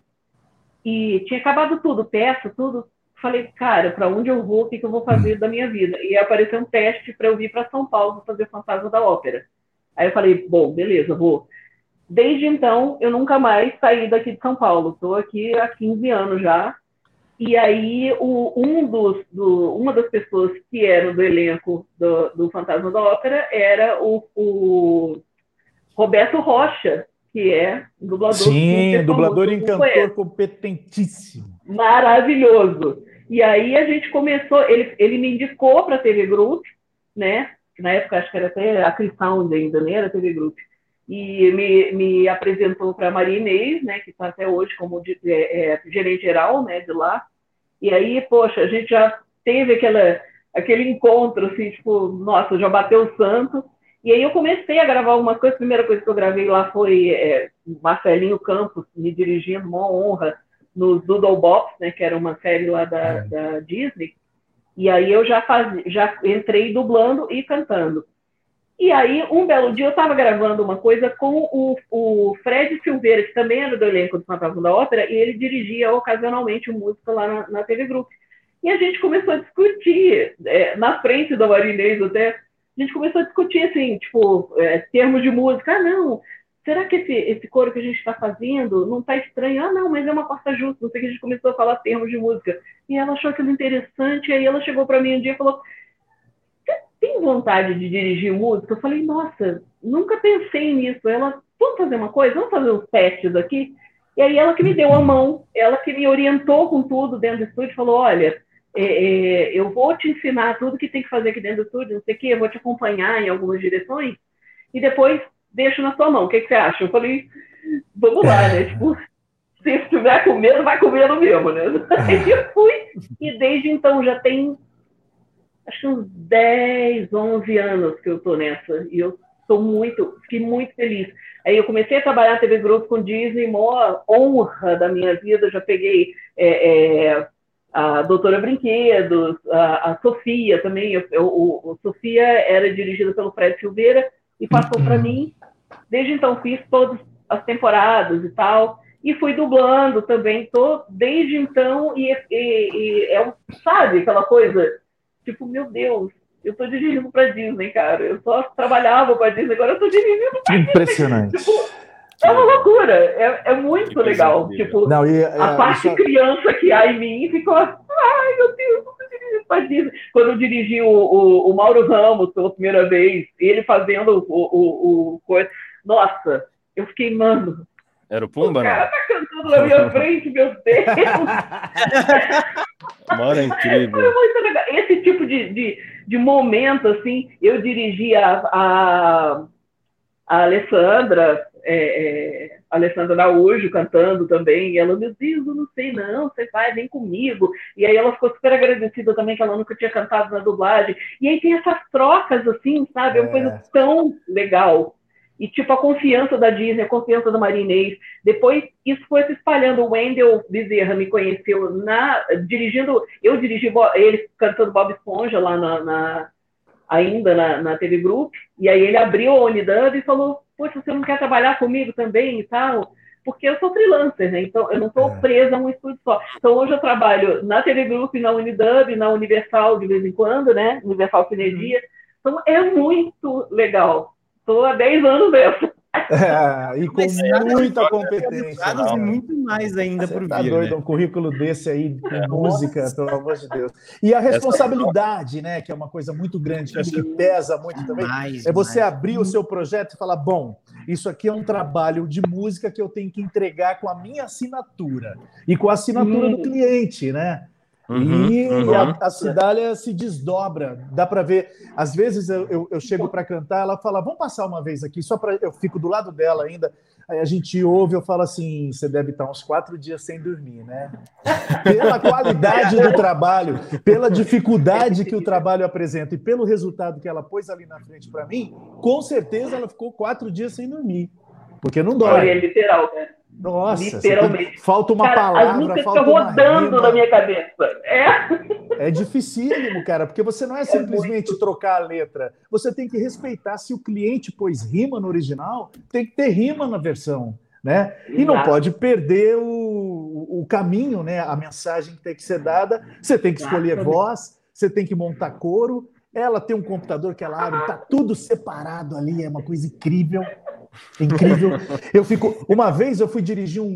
F: e tinha acabado tudo, peça, tudo. Falei, cara, para onde eu vou, o que, que eu vou fazer da minha vida? E apareceu um teste para eu vir para São Paulo fazer Fantasma da Ópera. Aí eu falei, bom, beleza, vou. Desde então, eu nunca mais saí daqui de São Paulo. Estou aqui há 15 anos já. E aí, o, um dos, do, uma das pessoas que eram do elenco do, do Fantasma da Ópera era o, o Roberto Rocha, que é um dublador
E: Sim, dublador e cantor competentíssimo.
F: maravilhoso. E aí a gente começou, ele, ele me indicou para a TV Group, né? Na época acho que era até a Cris Sound ainda, né? Era a TV Group. E me, me apresentou para a Maria Inês, né? Que está até hoje como de- é, é, gerente geral, né? De lá. E aí, poxa, a gente já teve aquela, aquele encontro, assim, tipo, nossa, já bateu o santo. E aí eu comecei a gravar algumas coisas. A primeira coisa que eu gravei lá foi é, Marcelinho Campos me dirigindo, uma honra, nos Doodle Bops, né, que era uma série lá da, da Disney. E aí eu já, faz, já entrei dublando e cantando. E aí, um belo dia, eu estava gravando uma coisa com o, o Fred Silveira, que também era do elenco do Fantasma da Ópera, e ele dirigia ocasionalmente música lá na, na TV Group. E a gente começou a discutir, é, na frente da Marinês até, a gente começou a discutir, assim, tipo, é, termos de música. Ah, não, será que esse, esse coro que a gente está fazendo não está estranho? Ah, não, mas é uma quarta justa. Não sei que a gente começou a falar termos de música. E ela achou aquilo interessante. Aí ela chegou para mim um dia e falou: tem vontade de dirigir música? Eu falei: Nossa, nunca pensei nisso. Ela, vamos fazer uma coisa? Vamos fazer uns testes aqui? E aí ela que me deu a mão, ela que me orientou com tudo dentro do estúdio, falou: Olha. é, é, eu vou te ensinar tudo que tem que fazer aqui dentro do estúdio, não sei o quê, eu vou te acompanhar em algumas direções, e depois deixo na sua mão. O que, que você acha? Eu falei, vamos lá, né? Tipo, se estiver com medo, vai com medo mesmo, né? (laughs) Aí eu fui, e desde então já tem acho que uns 10, 11 anos que eu tô nessa, e eu estou muito, fiquei muito feliz. Aí eu comecei a trabalhar na TV Grupo com Disney, maior honra da minha vida, já peguei é, é, a Doutora Brinquedos, a, a Sofia também, eu, eu, o, o Sofia era dirigida pelo Fred Silveira, e passou para mim. Desde então fiz todas as temporadas e tal, e fui dublando também, tô desde então, e, e, e é um, sabe aquela coisa, tipo, meu Deus, Eu tô dirigindo pra Disney, cara. Eu só trabalhava pra Disney, agora eu tô dirigindo pra
E: Impressionante.
F: É uma loucura. É, é muito legal. Tipo,
E: Não, e,
F: a
E: é,
F: parte
E: isso-
F: criança que há em mim ficou. Ai, meu Deus, eu tô dirigindo pra Disney. Quando eu dirigi o, o, o Mauro Ramos pela primeira vez, ele fazendo o, o, o coisa. Nossa, eu fiquei, mano,
C: Era o
F: o
C: Pumba,
F: cara
C: não?
F: tá cantando na minha frente, meu (laughs) Deus. (laughs)
C: Uma hora é incrível.
F: Esse tipo de, de, de momento, assim, eu dirigi a, a, a Alessandra, é, é, a Alessandra Araújo cantando também, e ela, meu Deus, eu não sei não, você vai, vem comigo. E aí ela ficou super agradecida também, que ela nunca tinha cantado na dublagem. E aí tem essas trocas, assim, sabe? É uma
E: É.
F: coisa tão legal. E, tipo, a confiança da Disney, a confiança da Marinês. Depois, isso foi se espalhando. O Wendell Bezerra me conheceu na, dirigindo... Eu dirigi ele cantando Bob Esponja lá na, na- ainda na, na TV Group. E aí ele abriu a Unidub e falou, poxa, você não quer trabalhar comigo também e tal? Porque eu sou freelancer, né? Então, eu não estou
E: É.
F: presa a um estúdio só. Então, hoje eu trabalho na TV Group, na Unidub, na Universal de vez em quando, né? Universal Cinedia. Então, é muito legal. Estou há 10 anos dessa.
E: É, e com muita competência.
B: E muito mais ainda
E: Você
B: por
E: tá
B: vir,
E: doido,
B: né?
E: um currículo desse aí com música, pelo amor de Deus. E a responsabilidade, né, que é uma coisa muito grande, que acho que pesa muito também,
B: Mais,
E: é você
B: mais.
E: abrir o seu projeto e falar: bom, isso aqui é um trabalho de música que eu tenho que entregar com a minha assinatura e com a assinatura
F: Hum.
E: do cliente, né?
C: Uhum,
E: e
C: uhum.
E: a, a Cidália se desdobra, dá para ver. Às vezes eu, eu, eu chego para cantar, ela fala: vamos passar uma vez aqui, só para eu fico do lado dela ainda. Aí a gente ouve, eu falo assim: você deve estar uns quatro dias sem dormir, né? Pela qualidade do trabalho, pela dificuldade que o trabalho apresenta e pelo resultado que ela pôs ali na frente para mim, com certeza ela ficou quatro dias sem dormir. Porque não dói.
F: é literal, né?
E: Nossa,
F: literalmente.
E: falta uma
F: Cara, as
E: palavra,
F: músicas ficam
E: uma
F: rodando
E: rima.
F: na minha cabeça. É.
E: É dificílimo, cara, porque você não é simplesmente trocar a letra. Você tem que respeitar se o cliente pôs rima no original, tem que ter rima na versão, né? E não pode perder o, o caminho, né? A mensagem que tem que ser dada. Você tem que escolher voz, você tem que montar coro. Ela tem um computador que ela abre, tá tudo separado ali, é uma coisa incrível. Incrível. Eu fico. Uma vez eu fui dirigir um,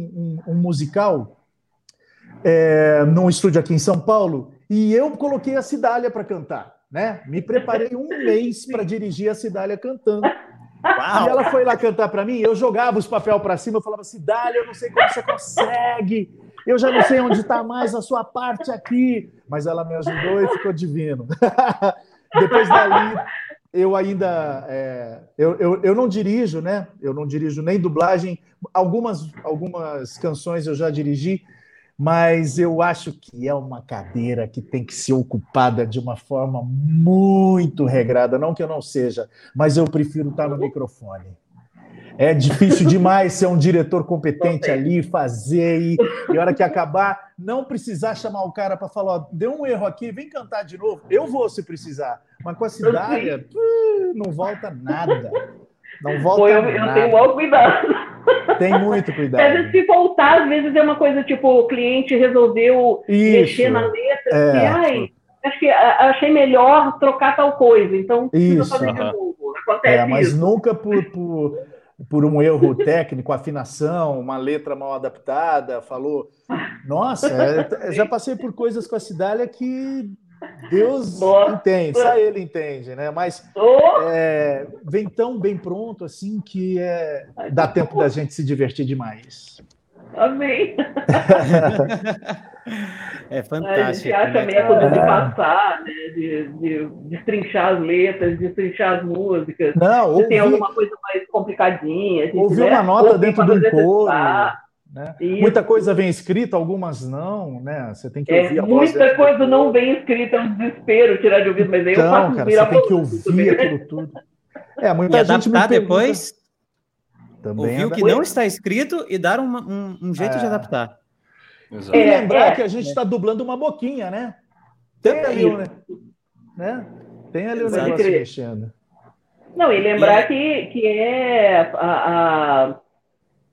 E: um- um musical é, num estúdio aqui em São Paulo e eu coloquei a Cidália para cantar, né? Me preparei um mês para dirigir a Cidália cantando. E ela foi lá cantar para mim, eu jogava os papel para cima, eu falava, Cidália, eu não sei como você consegue, eu já não sei onde está mais a sua parte aqui. Mas ela me ajudou e ficou divino. (laughs) Depois dali, eu ainda. é, eu, eu, eu não dirijo, né? Eu não dirijo nem dublagem. Algumas, algumas canções eu já dirigi, mas eu acho que é uma cadeira que tem que ser ocupada de uma forma muito regrada. Não que eu não seja, mas eu prefiro estar no microfone. É difícil demais ser um diretor competente ali, fazer e, e hora que acabar, não precisar chamar o cara para falar, ó, deu um erro aqui, vem cantar de novo. Eu vou se precisar, mas com a Cidália, não volta nada. Não volta
F: Pô, eu, eu
E: nada.
F: tenho o maior cuidado.
E: Tem muito
F: Às
E: cuidado.
F: vezes, se voltar, às vezes é uma coisa tipo, o cliente resolveu mexer
E: Isso.
F: na letra,
E: É.
F: e, ai, acho que achei melhor trocar tal coisa, então precisa
E: Isso.
F: fazer de novo. Acontece
E: É, mas
F: isso.
E: nunca por, por, por um erro técnico, afinação, uma letra mal adaptada, falou. Nossa, é, eu já passei por coisas com a Cidália que Deus
F: Nossa.
E: entende, só ele entende, né? Mas é, vem tão bem pronto assim que é, dá tempo da gente se divertir demais.
F: amém. (laughs)
B: É
F: A
B: fantástico.
F: gente acha
B: né?
F: método de
E: É.
F: passar, né, de, de destrinchar as letras, destrinchar as músicas.
E: Não,
F: Se tem
E: ouvi,
F: alguma coisa mais complicadinha. a gente,
E: ouvi
F: né,
E: uma nota
F: ouvir
E: dentro de um coro. né?
F: Isso.
E: Muita coisa vem escrita, algumas não, né? Você tem que
F: É,
E: ouvir a voz
F: muita coisa não bem escrita, é um desespero tirar de ouvido, mas aí eu
E: Então,
F: faço
E: cara, você tem que ouvir aquilo tudo. É, muita
B: E
E: gente
B: adaptar depois,
E: Também
B: ouvir o que não está escrito e dar uma- um, um jeito de
E: É.
B: adaptar.
C: Exato.
E: E
F: É,
E: lembrar
F: é.
E: que a gente está dublando uma boquinha, né? Tem
F: É
E: ali, né? né? Tem ali o
B: Exato.
E: negócio
F: Crer.
E: mexendo.
F: Não, e lembrar que, que é a, a-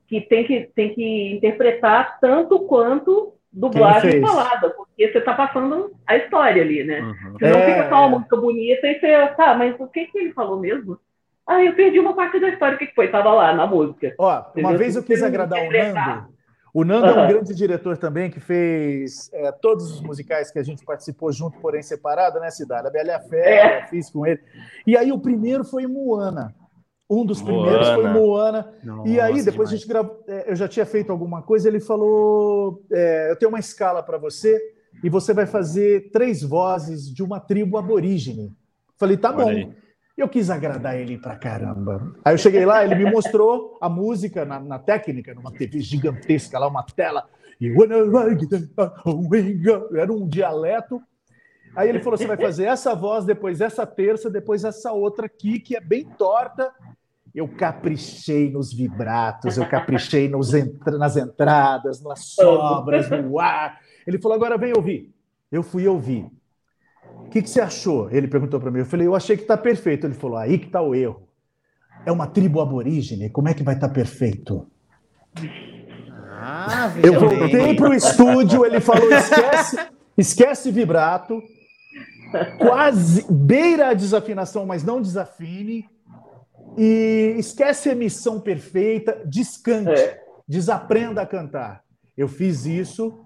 F: que tem que tem que interpretar tanto quanto dublagem falada, porque você tá passando a história ali, né?
C: Uhum.
F: Senão
E: É.
F: fica só uma música bonita e você, tá, mas o que, que ele falou mesmo? Ah, eu perdi uma parte da história, o que, que foi? Tava lá na música.
E: Ó, uma
F: Entendeu?
E: vez eu quis agradar o. Nando. O Nando é um grande diretor também, que fez é, todos os musicais que a gente participou junto, porém separado, né, Cidade? A Bela e a Fera,
F: É.
E: fiz com ele. E aí o primeiro foi Moana. Um dos primeiros foi
C: Moana.
E: Moana. E aí,
B: Nossa,
E: depois a
B: demais.
E: gente gravou. é, Eu já tinha feito alguma coisa, ele falou: é, Eu tenho uma escala para você, e você vai fazer três vozes de uma tribo aborígene. Falei, tá
C: Olha
E: bom.
C: aí.
E: Eu quis agradar ele pra caramba. Aí eu cheguei lá, ele me mostrou a música na, na técnica, numa TV gigantesca lá, uma tela. E Era um dialeto. Aí ele falou: você vai fazer essa voz, depois essa terça, depois essa outra aqui, que é bem torta. Eu caprichei nos vibratos, eu caprichei nos entra- nas entradas, nas sobras, no ar. Ele falou: agora vem ouvir. Eu fui ouvir. O que, que você achou? Ele perguntou para mim. Eu falei: eu achei que está perfeito. Ele falou: aí que está o erro. É uma tribo aborígene, como é que vai estar perfeito?
B: Ah,
E: Eu voltei para o estúdio, ele falou: esquece, esquece vibrato, quase beira a desafinação, mas não desafine, e esquece a emissão perfeita, descante,
F: É.
E: desaprenda a cantar. Eu fiz isso.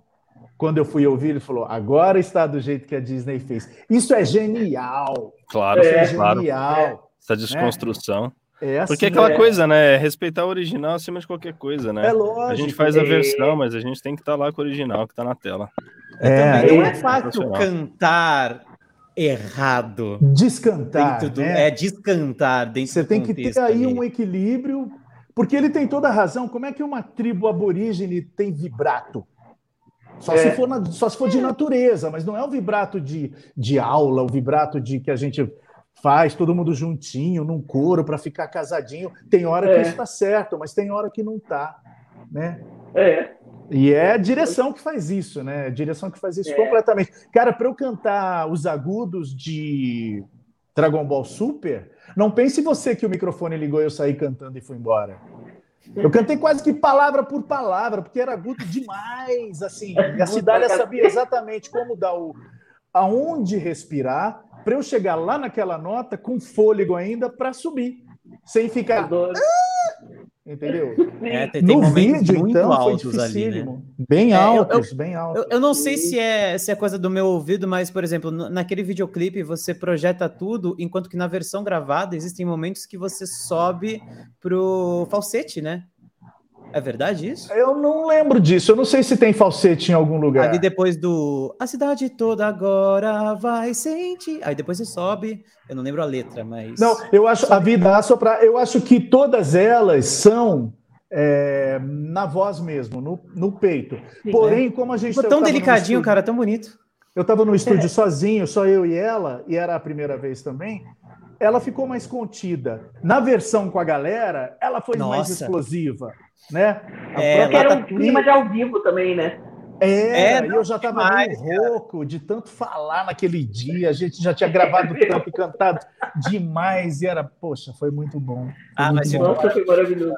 E: Quando eu fui ouvir, ele falou: agora está do jeito que a Disney fez. Isso é genial.
C: Claro,
E: Isso é
C: claro.
E: genial.
C: Essa desconstrução.
E: É assim,
C: Porque é aquela
F: é.
C: coisa, né? Respeitar o original acima de qualquer coisa, né?
E: É lógico.
C: A gente faz a
F: é.
C: versão, mas a gente tem que estar lá com o original que tá na tela.
E: É,
B: Também não
E: é
B: é fácil cantar errado.
E: descantar.
B: Dentro do-
E: né?
B: É descantar dentro
E: Você
B: do
E: tem que ter aí um equilíbrio, porque ele tem toda a razão. Como é que uma tribo aborígene tem vibrato? Só,
F: É.
E: se, for na- só se for de natureza, mas não é o vibrato de, de aula, o vibrato de que a gente faz todo mundo juntinho, num coro, para ficar casadinho. Tem hora que
F: É.
E: isso está certo, mas tem hora que não está. Né?
F: É.
E: E é a direção que faz isso, né? A direção que faz isso
F: É.
E: completamente. Cara, para eu cantar os agudos de Dragon Ball Super, não pense você que o microfone ligou e eu saí cantando e fui embora. Eu cantei quase que palavra por palavra, porque era agudo demais, assim. (laughs) E a Cidália sabia exatamente como dar o aonde respirar para eu chegar lá naquela nota com fôlego ainda para subir, sem ficar,
F: Adoro.
E: Entendeu? (laughs)
B: É, tem, tem
E: no vídeo,
B: muito
E: então,
B: altos ali, né?
E: Bem
B: É, eu-
E: altos, bem altos.
B: Eu, eu não sei se é, se é coisa do meu ouvido, mas, por exemplo, naquele videoclipe você projeta tudo, enquanto que na versão gravada existem momentos que você sobe pro falsete, né? É verdade isso?
E: Eu não lembro disso. Eu não sei se tem falsete em algum lugar.
B: Ali depois do A cidade toda agora vai sentir. Aí depois você sobe. Eu não lembro a letra, mas.
E: Não, eu acho a vida soprar. Eu acho que todas elas são é, na voz mesmo, no, no peito. Porém, como a gente
B: Ficou tão delicadinho,
E: estúdio-
B: cara, tão bonito.
E: Eu estava no estúdio (laughs) sozinho, só eu e ela, e era a primeira vez também. Ela ficou mais contida. Na versão com a galera, ela foi mais
B: Nossa.
E: explosiva, né? A
B: É,
E: própria
F: era um
E: Tatuí-
F: clima de ao vivo também, né?
E: É,
B: É,
E: e eu já estava meio rouco de tanto falar naquele dia. A gente já tinha gravado tanto e (laughs) cantado demais. E era, poxa, foi muito bom. Foi
B: Ah,
E: muito
B: mas
E: bom.
F: Nossa, foi maravilhoso.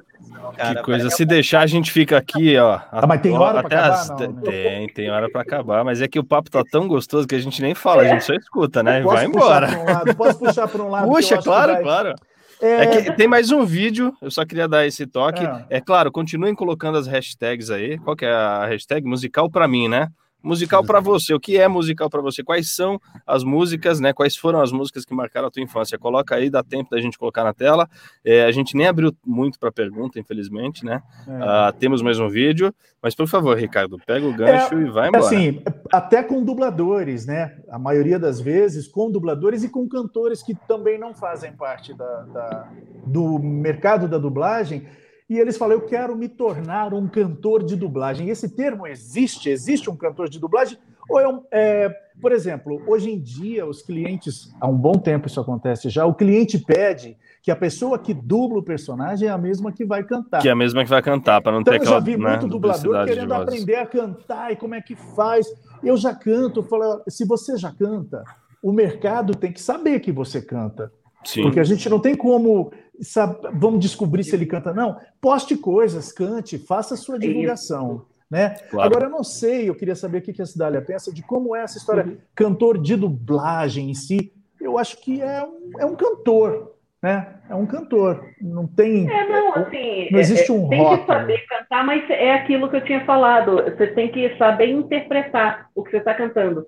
B: Cara,
C: que coisa. Se deixar, a gente fica aqui, ó.
E: Ah, mas tem hora
C: até
E: acabar,
C: as-
E: não, né?
C: Tem, tem hora pra acabar. Mas é que o papo tá tão gostoso que a gente nem fala, a gente só escuta, né? E vai embora.
E: um lado? Posso puxar para um lado?
C: Puxa, claro,
E: vai-
C: claro.
E: É,
C: É (laughs) tem mais um vídeo, eu só queria dar esse toque.
E: Ah.
C: É claro, continuem colocando as hashtags aí. Qual que é a hashtag? Musical pra mim, né? Musical pra você. O que é musical pra você? Quais são as músicas, né? Quais foram as músicas que marcaram a tua infância? Coloca aí, dá tempo da gente colocar na tela. É, a gente nem abriu muito para pergunta, infelizmente, né?
E: É.
C: Ah, temos mais um vídeo, mas por favor, Ricardo, pega o gancho e vai embora.
E: Assim, até com dubladores, né? A maioria das vezes com dubladores e com cantores que também não fazem parte da, da- do mercado da dublagem. E eles falam: Eu quero me tornar um cantor de dublagem. Esse termo existe? Existe um cantor de dublagem? Ou é, um, é, por exemplo, hoje em dia, os clientes, há um bom tempo isso acontece já, o cliente pede que a pessoa que dubla o personagem é a mesma que vai cantar.
C: Que é a mesma que vai cantar, para não
E: Então
C: ter
E: eu
C: aquela
E: já vi
C: né,
E: muito dublador querendo aprender a cantar e como é que faz. Eu já canto, eu falo, se você já canta, o mercado tem que saber que você canta.
C: Sim.
E: Porque a gente não tem como sab- vamos descobrir se ele canta. Não, poste coisas, cante, faça a sua divulgação. né?
C: Claro.
E: Agora, eu não sei, eu queria saber o que a Cidália pensa de como é essa história, cantor de dublagem em si. Eu acho que é um, é um cantor, né? É um cantor. Não tem.
F: É, não, assim,
E: Não existe
F: é-
E: um
F: tem que saber cantar, mas é aquilo que eu tinha falado. Você tem que saber interpretar o que você está cantando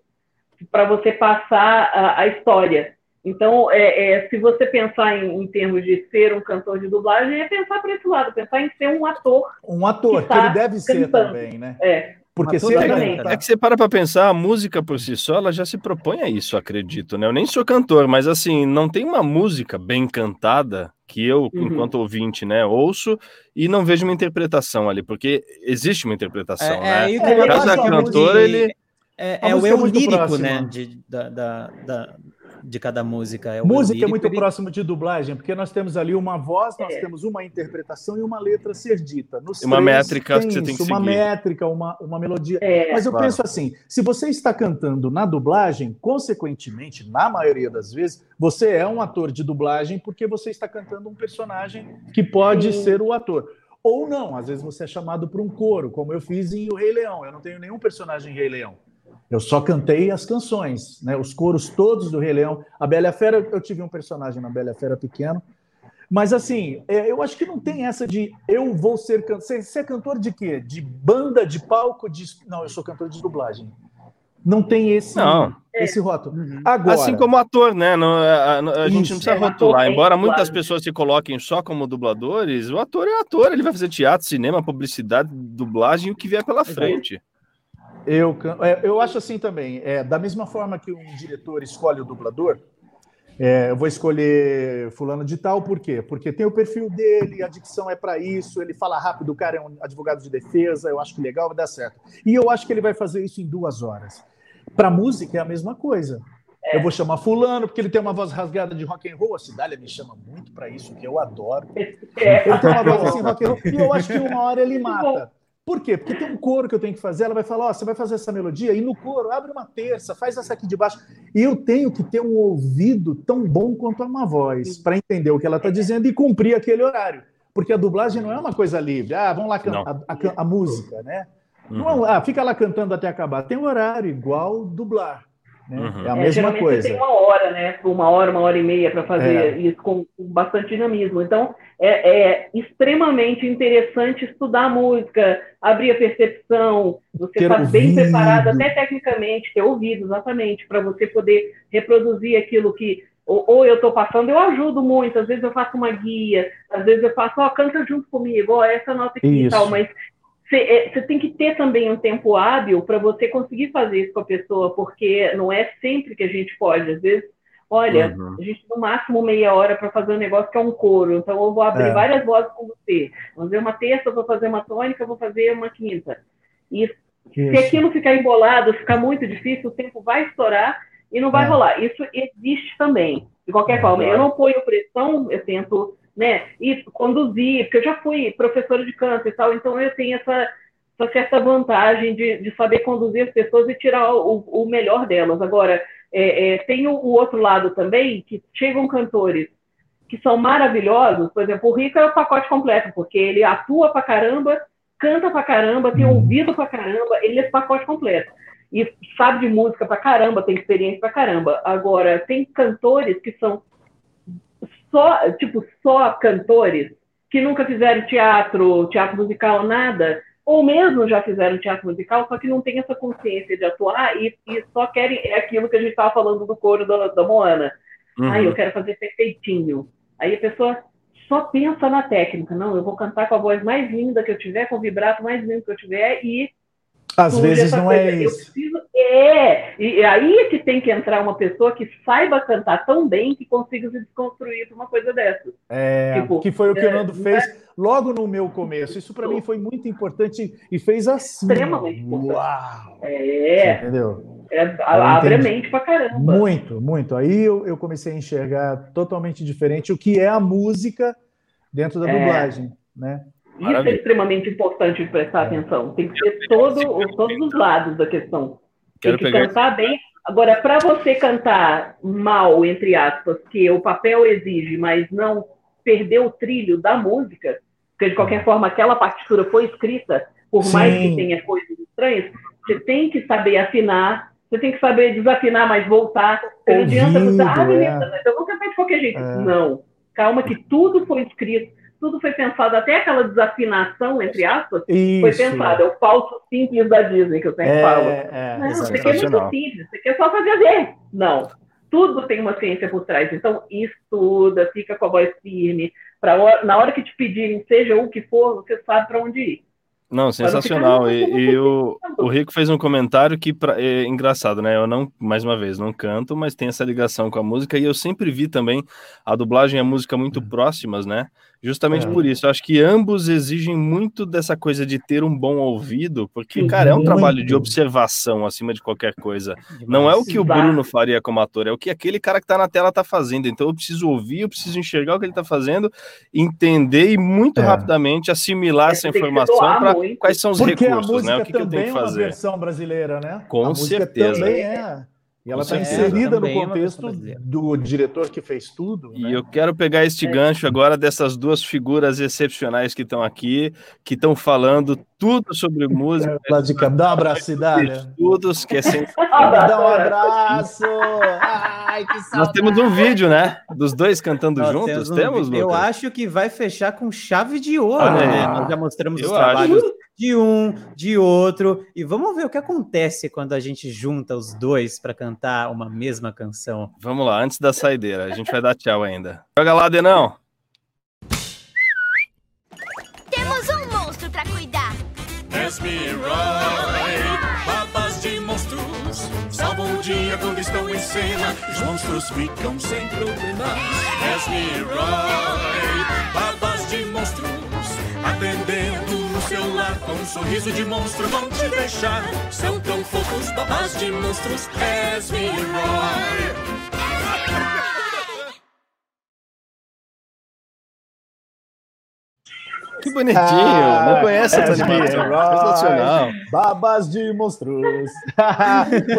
F: para você passar a, a história. Então, é, é, se você pensar em, em termos de ser um cantor de dublagem, é pensar por esse lado, pensar em ser um ator.
E: Um ator,
F: que
E: que,
F: tá
E: ele deve ser
F: cantando.
E: também, né?
F: É,
E: Porque se
B: canta.
C: É que você para pra pensar, a música por si só, ela já se propõe a isso, acredito, né? Eu nem sou cantor, mas assim, não tem uma música bem cantada que eu,
F: Uhum.
C: enquanto ouvinte, né, ouço e não vejo uma interpretação ali, porque existe uma interpretação,
B: É, é
C: né?
E: É,
B: eu
E: eu
B: acho
E: acho
B: que
E: a
B: o
C: cantor,
B: de-
C: ele-
B: É, é o
E: é
B: eu lírico, né? De, da, da, da- de cada música. É
E: Música é muito próximo de dublagem, porque nós temos ali uma voz, nós
F: É.
E: temos uma interpretação e uma letra ser dita. Nos
C: Uma
E: três
C: métrica que você tem que
E: Uma
C: seguir.
E: métrica, uma, uma melodia.
F: é,
E: Mas eu
C: Claro.
E: penso assim: se você está cantando na dublagem, consequentemente, na maioria das vezes, você é um ator de dublagem porque você está cantando um personagem que pode
F: Sim.
E: ser o ator. Ou não, às vezes você é chamado para um coro, como eu fiz em O Rei Leão. Eu não tenho nenhum personagem em Rei Leão. Eu só cantei as canções, né? Os coros todos do Rei Leão. A Bela a Fera, eu tive um personagem na Bela Fera pequeno. Mas assim, é, eu acho que não tem essa de eu vou ser cantor. Você, é cantor de quê? De banda, de palco? De... Não, eu sou cantor de dublagem. Não tem esse,
C: Não.
E: esse rótulo.
B: Uhum.
E: Agora,
C: Assim como ator, né? Não, a, a- a gente não precisa
F: É, ator
C: rotular. Embora muitas
F: claro.
C: pessoas se coloquem só como dubladores, o ator é ator, ele vai fazer teatro, cinema, publicidade, dublagem, o que vier pela frente.
E: Eu, é, eu acho assim também. É, da mesma forma que um diretor escolhe o dublador, é, eu vou escolher fulano de tal, por quê? Porque tem o perfil dele, a dicção é para isso, ele fala rápido, o cara é um advogado de defesa, eu acho que legal, vai dar certo. E eu acho que ele vai fazer isso em duas horas. Para música é a mesma coisa. Eu vou chamar fulano porque ele tem uma voz rasgada de rock and roll. A Cidália me chama muito para isso, que eu adoro. (laughs)
F: é.
E: Ele tem uma voz assim, rock and roll, e eu acho que uma hora ele mata. Por quê? Porque tem um coro que eu tenho que fazer. Ela vai falar: Ó, você vai fazer essa melodia, e no coro, abre uma terça, faz essa aqui de baixo. E eu tenho que ter um ouvido tão bom quanto uma voz, para entender o que ela está dizendo e cumprir aquele horário. Porque a dublagem não é uma coisa livre. Ah, vamos lá cantar a, a- a música, né?
C: Uhum.
E: Não, ah, fica lá cantando até acabar. Tem um horário igual dublar. Né?
C: Uhum.
E: É a
F: É,
E: mesma
F: geralmente
E: coisa.
F: Você tem uma hora, né? Uma hora, uma hora e meia para fazer
E: É.
F: isso com, com bastante dinamismo. Então, é, é extremamente interessante estudar a música, abrir a percepção, você estar bem
E: ouvido.
F: preparado, até tecnicamente, ter ouvido, exatamente, para você poder reproduzir aquilo que. Ou, ou eu estou passando, eu ajudo muito. Às vezes eu faço uma guia, às vezes eu faço, ó, canta junto comigo, ó, essa nota aqui e
E: Isso.
F: tal, mas você tem que ter também um tempo hábil para você conseguir fazer isso com a pessoa, porque não é sempre que a gente pode. Às vezes, olha,
C: Uhum.
F: a gente no máximo meia hora para fazer um negócio que é um coro, então eu vou abrir
E: É.
F: várias vozes com você. Vou fazer uma terça, vou fazer uma tônica, vou fazer uma quinta. E se
E: Isso.
F: aquilo ficar embolado, ficar muito difícil, o tempo vai estourar e não vai
E: É.
F: rolar. Isso existe também. De qualquer
E: É,
F: forma, eu não ponho pressão, eu tento né, e conduzir, porque eu já fui professora de canto e tal, então eu tenho essa, essa certa vantagem de, de saber conduzir as pessoas e tirar o, o melhor delas. Agora, é, é, tem o, o outro lado também, que chegam cantores que são maravilhosos, por exemplo, o Rico é o pacote completo, porque ele atua pra caramba, canta pra caramba, tem ouvido pra caramba, ele é esse pacote completo. E sabe de música pra caramba, tem experiência pra caramba. Agora, tem cantores que são só, tipo, só cantores, que nunca fizeram teatro, teatro musical, nada, ou mesmo já fizeram teatro musical, só que não tem essa consciência de atuar e, e só querem, é aquilo que a gente estava falando do coro da, da Moana.
C: Uhum.
F: Ai, eu quero fazer perfeitinho. Aí a pessoa só pensa na técnica. Não, eu vou cantar com a voz mais linda que eu tiver, com o vibrato mais lindo que eu tiver e
E: Às vezes não é
F: coisa. Eu
E: isso.
F: preciso- É, e aí é que tem que entrar uma pessoa que saiba cantar tão bem que consiga se desconstruir para uma coisa dessa.
E: É,
F: Tipo,
E: que foi o que
F: é,
E: o Nando fez logo no meu começo. Isso para mim foi muito importante e fez assim.
F: Extremamente importante.
E: Uau!
F: É,
E: Entendeu?
F: é abre a mente pra caramba.
E: Muito, muito. Aí eu, eu comecei a enxergar totalmente diferente o que é a música dentro da
F: É.
E: dublagem, né?
F: Isso
C: Maravilha.
F: é extremamente importante de prestar atenção. Tem que ter todo, todos os lados da questão.
C: Quero
F: Tem que
C: pegar
F: cantar bem. Agora, para você cantar mal, entre aspas, que o papel exige, mas não perder o trilho da música, Porque, de qualquer forma, aquela partitura foi escrita, por mais
E: Sim.
F: que tenha coisas estranhas, você tem que saber afinar, você tem que saber desafinar, mas voltar. Não adianta você, ah, beleza,
E: é.
F: mas eu vou cantar de qualquer jeito.
E: É.
F: Não. Calma que tudo foi escrito, tudo foi pensado, até aquela desafinação, entre aspas, foi
E: Isso.
F: pensado. É o falso simples da Disney que eu sempre
E: É,
F: falo.
E: é,
F: Não,
E: exatamente.
F: você quer muito
C: Sensacional.
F: simples, você quer só fazer ver. Não. Tudo tem uma ciência por trás. Então, estuda, fica com a voz firme. Pra na hora que te pedirem, seja o que for, você sabe para onde ir.
C: Não, sensacional. E, e o, o Rico fez um comentário que pra- é engraçado, né? Eu não, mais uma vez, não canto, mas tem essa ligação com a música. E eu sempre vi também a dublagem e a música muito próximas, né? Justamente
E: É.
C: por isso. Eu acho que ambos exigem muito dessa coisa de ter um bom ouvido, porque, cara, é um
E: Muito.
C: trabalho de observação acima de qualquer coisa. Não é o que o. Bruno faria como ator, é o que aquele cara que tá na tela tá fazendo. Então eu preciso ouvir, eu preciso enxergar o que ele tá fazendo, entender e muito
E: É.
C: rapidamente assimilar
F: É,
C: essa informação para quais são os
E: Porque
C: recursos, né? O que, que eu tenho que
E: é uma
C: fazer?
E: versão brasileira, né?
C: Com certeza.
E: também é. E ela está inserida no
B: é
E: contexto do diretor que fez tudo.
C: E
E: né?
C: eu quero pegar este gancho agora dessas duas figuras excepcionais que estão aqui, que estão falando tudo sobre (laughs) música,
E: Lá de cá, dá um abraço, Cidália.
C: estudos, que é sem... (laughs)
E: Dá um abraço! Ai, que saudade!
C: Nós temos um vídeo, né? Dos dois cantando
B: Nós
C: juntos,
B: um
C: temos.
B: Eu acho que vai fechar com chave de ouro,
C: Olha
B: né?
C: aí.
B: Nós já mostramos os trabalhos de um, de outro, e vamos ver o que acontece quando a gente junta os dois para cantar uma mesma canção.
C: Vamos lá, antes da saideira, a gente vai dar tchau ainda. Joga lá, Denão!
H: Temos um monstro pra cuidar.
G: Esmirai, babas de monstros salvam o dia quando estão em cena. Os monstros ficam sem problemas. Esmirai, babas de monstros atendendo seu lar com um sorriso de monstro vão te deixar. São tão fofos, babas de monstros.
C: Que bonitinho!
E: Ah,
C: não conhece essa
E: Esme
C: animação?
E: Roy.
C: Sensacional!
E: Babas de monstros. (laughs)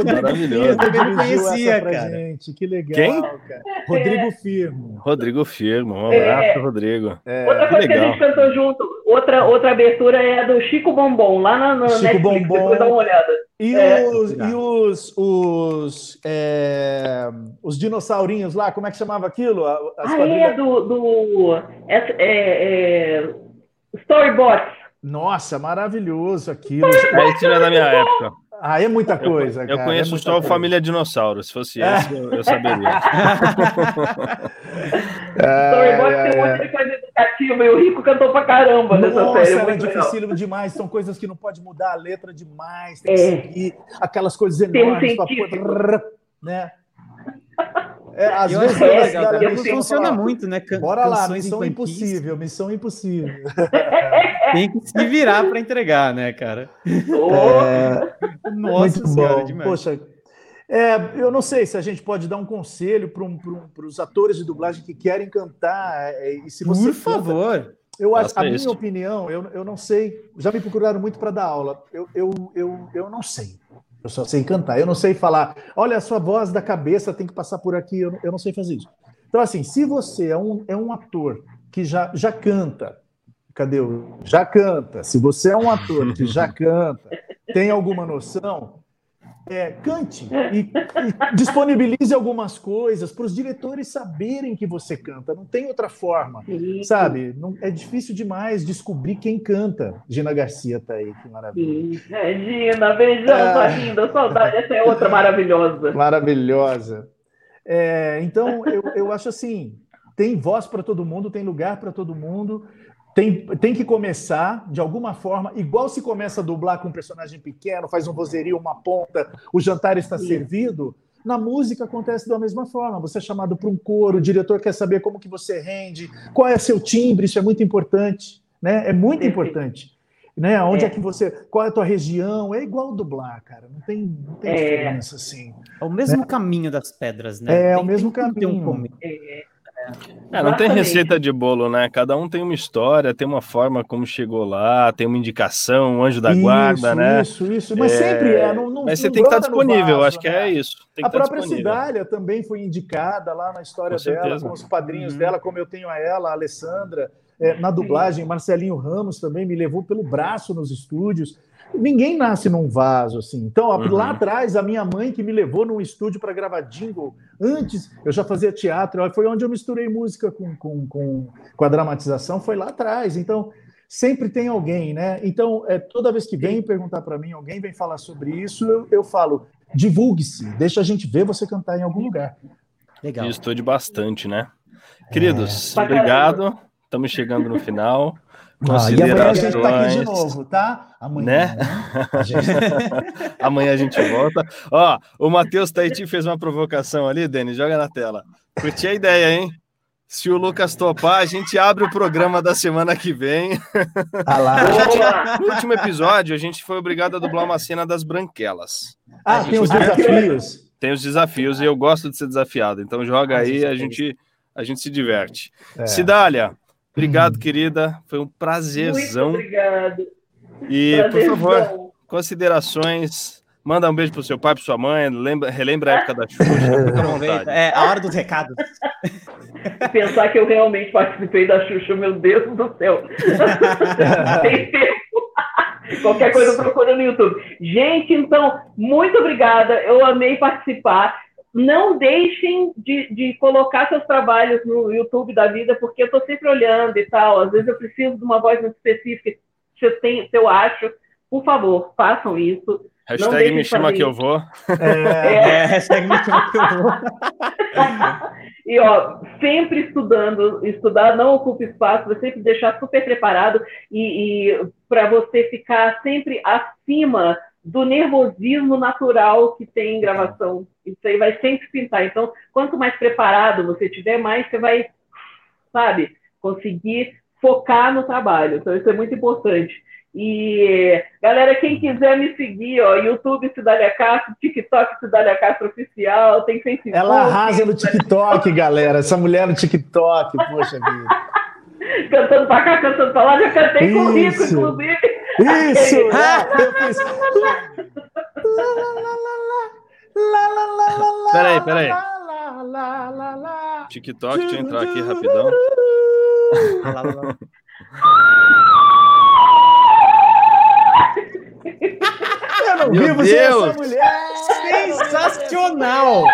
C: Maravilhoso.
E: Eu também
B: não conhecia, cara.
E: Gente. Que legal,
C: Quem?
E: cara. Rodrigo Firmo.
C: Rodrigo Firmo, um abraço, Rodrigo.
F: outra
C: que
F: coisa que, a
C: legal.
F: gente cantou junto, outra, outra abertura é a do Chico Bombom, lá na, na
E: Chico
F: Netflix,
E: Bombom.
F: depois dá uma olhada.
E: E,
F: É.
E: os, e os, os, é, os dinossaurinhos lá, como é que chamava aquilo? A- As
F: Ah,
E: quadrilhas-
F: é, do... do é, é, é, Storybots.
E: Nossa, maravilhoso aquilo.
C: É, Isso não é da minha época.
E: Ah, é muita
C: Eu,
E: coisa,
C: eu
E: cara,
C: conheço
E: é
C: só o
E: coisa.
C: Família Dinossauro. Se fosse
E: É.
C: esse, eu, eu saberia. (laughs)
F: Storybots tem um
E: ai,
F: monte de coisa educativa e o Rico cantou pra caramba nessa
E: Nossa,
F: série. muito legal.
E: dificílimo demais. São coisas que não pode mudar a letra demais. Tem que
F: É.
E: seguir aquelas coisas enormes pra
F: científico.
E: pôr, né? É, às
B: Eu
E: vezes
B: é legal, funciona
E: falar,
B: muito, né? Can-
E: Bora lá, missão
B: infantis.
E: impossível, missão impossível. (laughs)
B: Tem que se virar para entregar, né, cara?
F: Oh,
B: Nossa
E: Muito
B: senhora,
E: bom.
B: demais.
E: Poxa, é, eu não sei se a gente pode dar um conselho para um, os atores de dublagem que querem cantar. é, e se você
B: Por
E: canta-
B: favor.
E: Eu acho, a minha opinião, eu, eu não sei. Já me procuraram muito para dar aula. Eu, eu, eu, eu não sei. Eu só sei cantar. Eu não sei falar. Olha, a sua voz da cabeça tem que passar por aqui. Eu, não- eu não sei fazer isso. Então, assim, se você é um, é um ator que já, já canta, cadê o. Já canta. Se você é um ator que já canta, tem alguma noção, é, cante e, e disponibilize algumas coisas para os diretores saberem que você canta. Não tem outra forma.
F: sim,
E: Sabe, não, é difícil demais descobrir quem canta. Gina Garcia tá aí, que maravilha.
F: sim. Regina, beijão,
E: Ah.
F: sua linda, saudade. Essa é outra maravilhosa.
E: Maravilhosa. É, então, eu, eu acho assim: tem voz para todo mundo, tem lugar para todo mundo. Tem, tem que começar de alguma forma, igual se começa a dublar com um personagem pequeno, faz um vozerio, uma ponta, o jantar está
F: Sim.
E: servido. Na música acontece da mesma forma. Você é chamado para um coro, o diretor quer saber como que você rende, qual é seu timbre, isso é muito importante, né? É muito importante. Né? Onde é.
F: É.
E: que você. Qual é a tua região? É igual dublar, cara. Não tem, não tem
F: É.
E: diferença assim.
B: É o mesmo caminho das pedras, né?
E: É, o mesmo
B: que ter um
E: caminho.
F: É,
C: É, não tem receita de bolo, né? Cada um tem uma história, tem uma forma como chegou lá, tem uma indicação, um anjo da guarda,
E: isso,
C: né?
E: Isso, isso. Mas
C: É,
E: sempre é. Não, não,
C: Mas você
E: não
C: tem que estar
E: no
C: disponível,
E: vaso,
C: acho que
E: né?
C: é isso. Tem que
E: A
C: estar
E: própria. Cidália também foi indicada lá na história
C: Com
E: dela,
C: certeza.
E: com os padrinhos
B: Uhum.
E: dela, como eu tenho a ela, a Alessandra. É, na dublagem, Marcelinho Ramos também me levou pelo braço nos estúdios. Ninguém nasce num vaso assim. Então,
C: Uhum.
E: lá atrás, a minha mãe que me levou num estúdio para gravar jingle. Antes, eu já fazia teatro, foi onde eu misturei música com, com, com, com a dramatização, foi lá atrás. Então, sempre tem alguém, né? Então, é, toda vez que vem perguntar para mim, alguém vem falar sobre isso, eu, eu falo, divulgue-se, deixa a gente ver você cantar em algum lugar.
B: Legal.
C: E estude bastante, né? Queridos,
F: Pra
C: obrigado. Estamos chegando no final.
E: Ah, e amanhã a gente está aqui de novo, tá? Amanhã.
C: Né?
E: a gente- (laughs)
C: Amanhã a gente volta. Ó, o Matheus Taiti fez uma provocação ali, Denis, joga na tela. Curti a ideia, hein? Se o Lucas topar, a gente abre o programa da semana que vem.
E: Ah lá.
C: No último episódio, a gente foi obrigado a dublar uma cena das branquelas.
E: Ah, tem os desafios.
C: Tem os desafios e eu gosto de ser desafiado. Então joga
B: Ah,
C: aí, a gente, a gente se diverte.
E: É.
C: Cidália, obrigado, querida. Foi um prazerzão.
F: Muito obrigado.
C: E, por
F: Prazerzão.
C: favor, considerações. Manda um beijo pro seu pai, pra sua mãe. Lembra, relembra a época da Xuxa. (laughs) Fica à
B: Aproveita.
C: vontade.
B: É a hora dos recados.
F: Pensar que eu realmente participei da Xuxa, meu Deus do céu. Tem (laughs) tempo. Qualquer coisa procura no YouTube. Gente, então, muito obrigada. Eu amei participar. Não deixem de, de colocar seus trabalhos no YouTube da vida, porque eu estou sempre olhando e tal. Às vezes eu preciso de uma voz muito específica. Se eu, tenho, se eu acho, por favor, façam isso.
C: Hashtag me chama que eu vou.
E: É,
B: É, hashtag me chama que eu vou. (laughs)
F: E ó, sempre estudando, estudar não ocupa espaço, você sempre deixar super preparado e, e para você ficar sempre acima do nervosismo natural que tem em gravação. Isso aí vai sempre pintar. Então, quanto mais preparado você tiver, mais você vai, sabe, conseguir focar no trabalho. Então, isso é muito importante. E, galera, quem quiser me seguir, ó, YouTube Cidália Castro, TikTok Cidália Castro Oficial, tem Facebook.
E: ela arrasa no TikTok, galera. Essa mulher no TikTok, poxa vida. (laughs)
F: cantando pra cá, cantando pra lá, já cantei com o Rico,
E: Isso.
F: inclusive.
E: Isso! é, eu fiz. Lá, lá, lá, lá, lá. Lá, lá, lá, lá, lá,
C: Peraí, peraí.
E: lá, lá, lá, lá, lá.
C: TikTok, deixa eu entrar aqui rapidão.
B: Lá, lá, lá.
E: Eu não
C: Meu
E: vivo sem
C: Deus!
E: essa mulher!
B: Sensacional!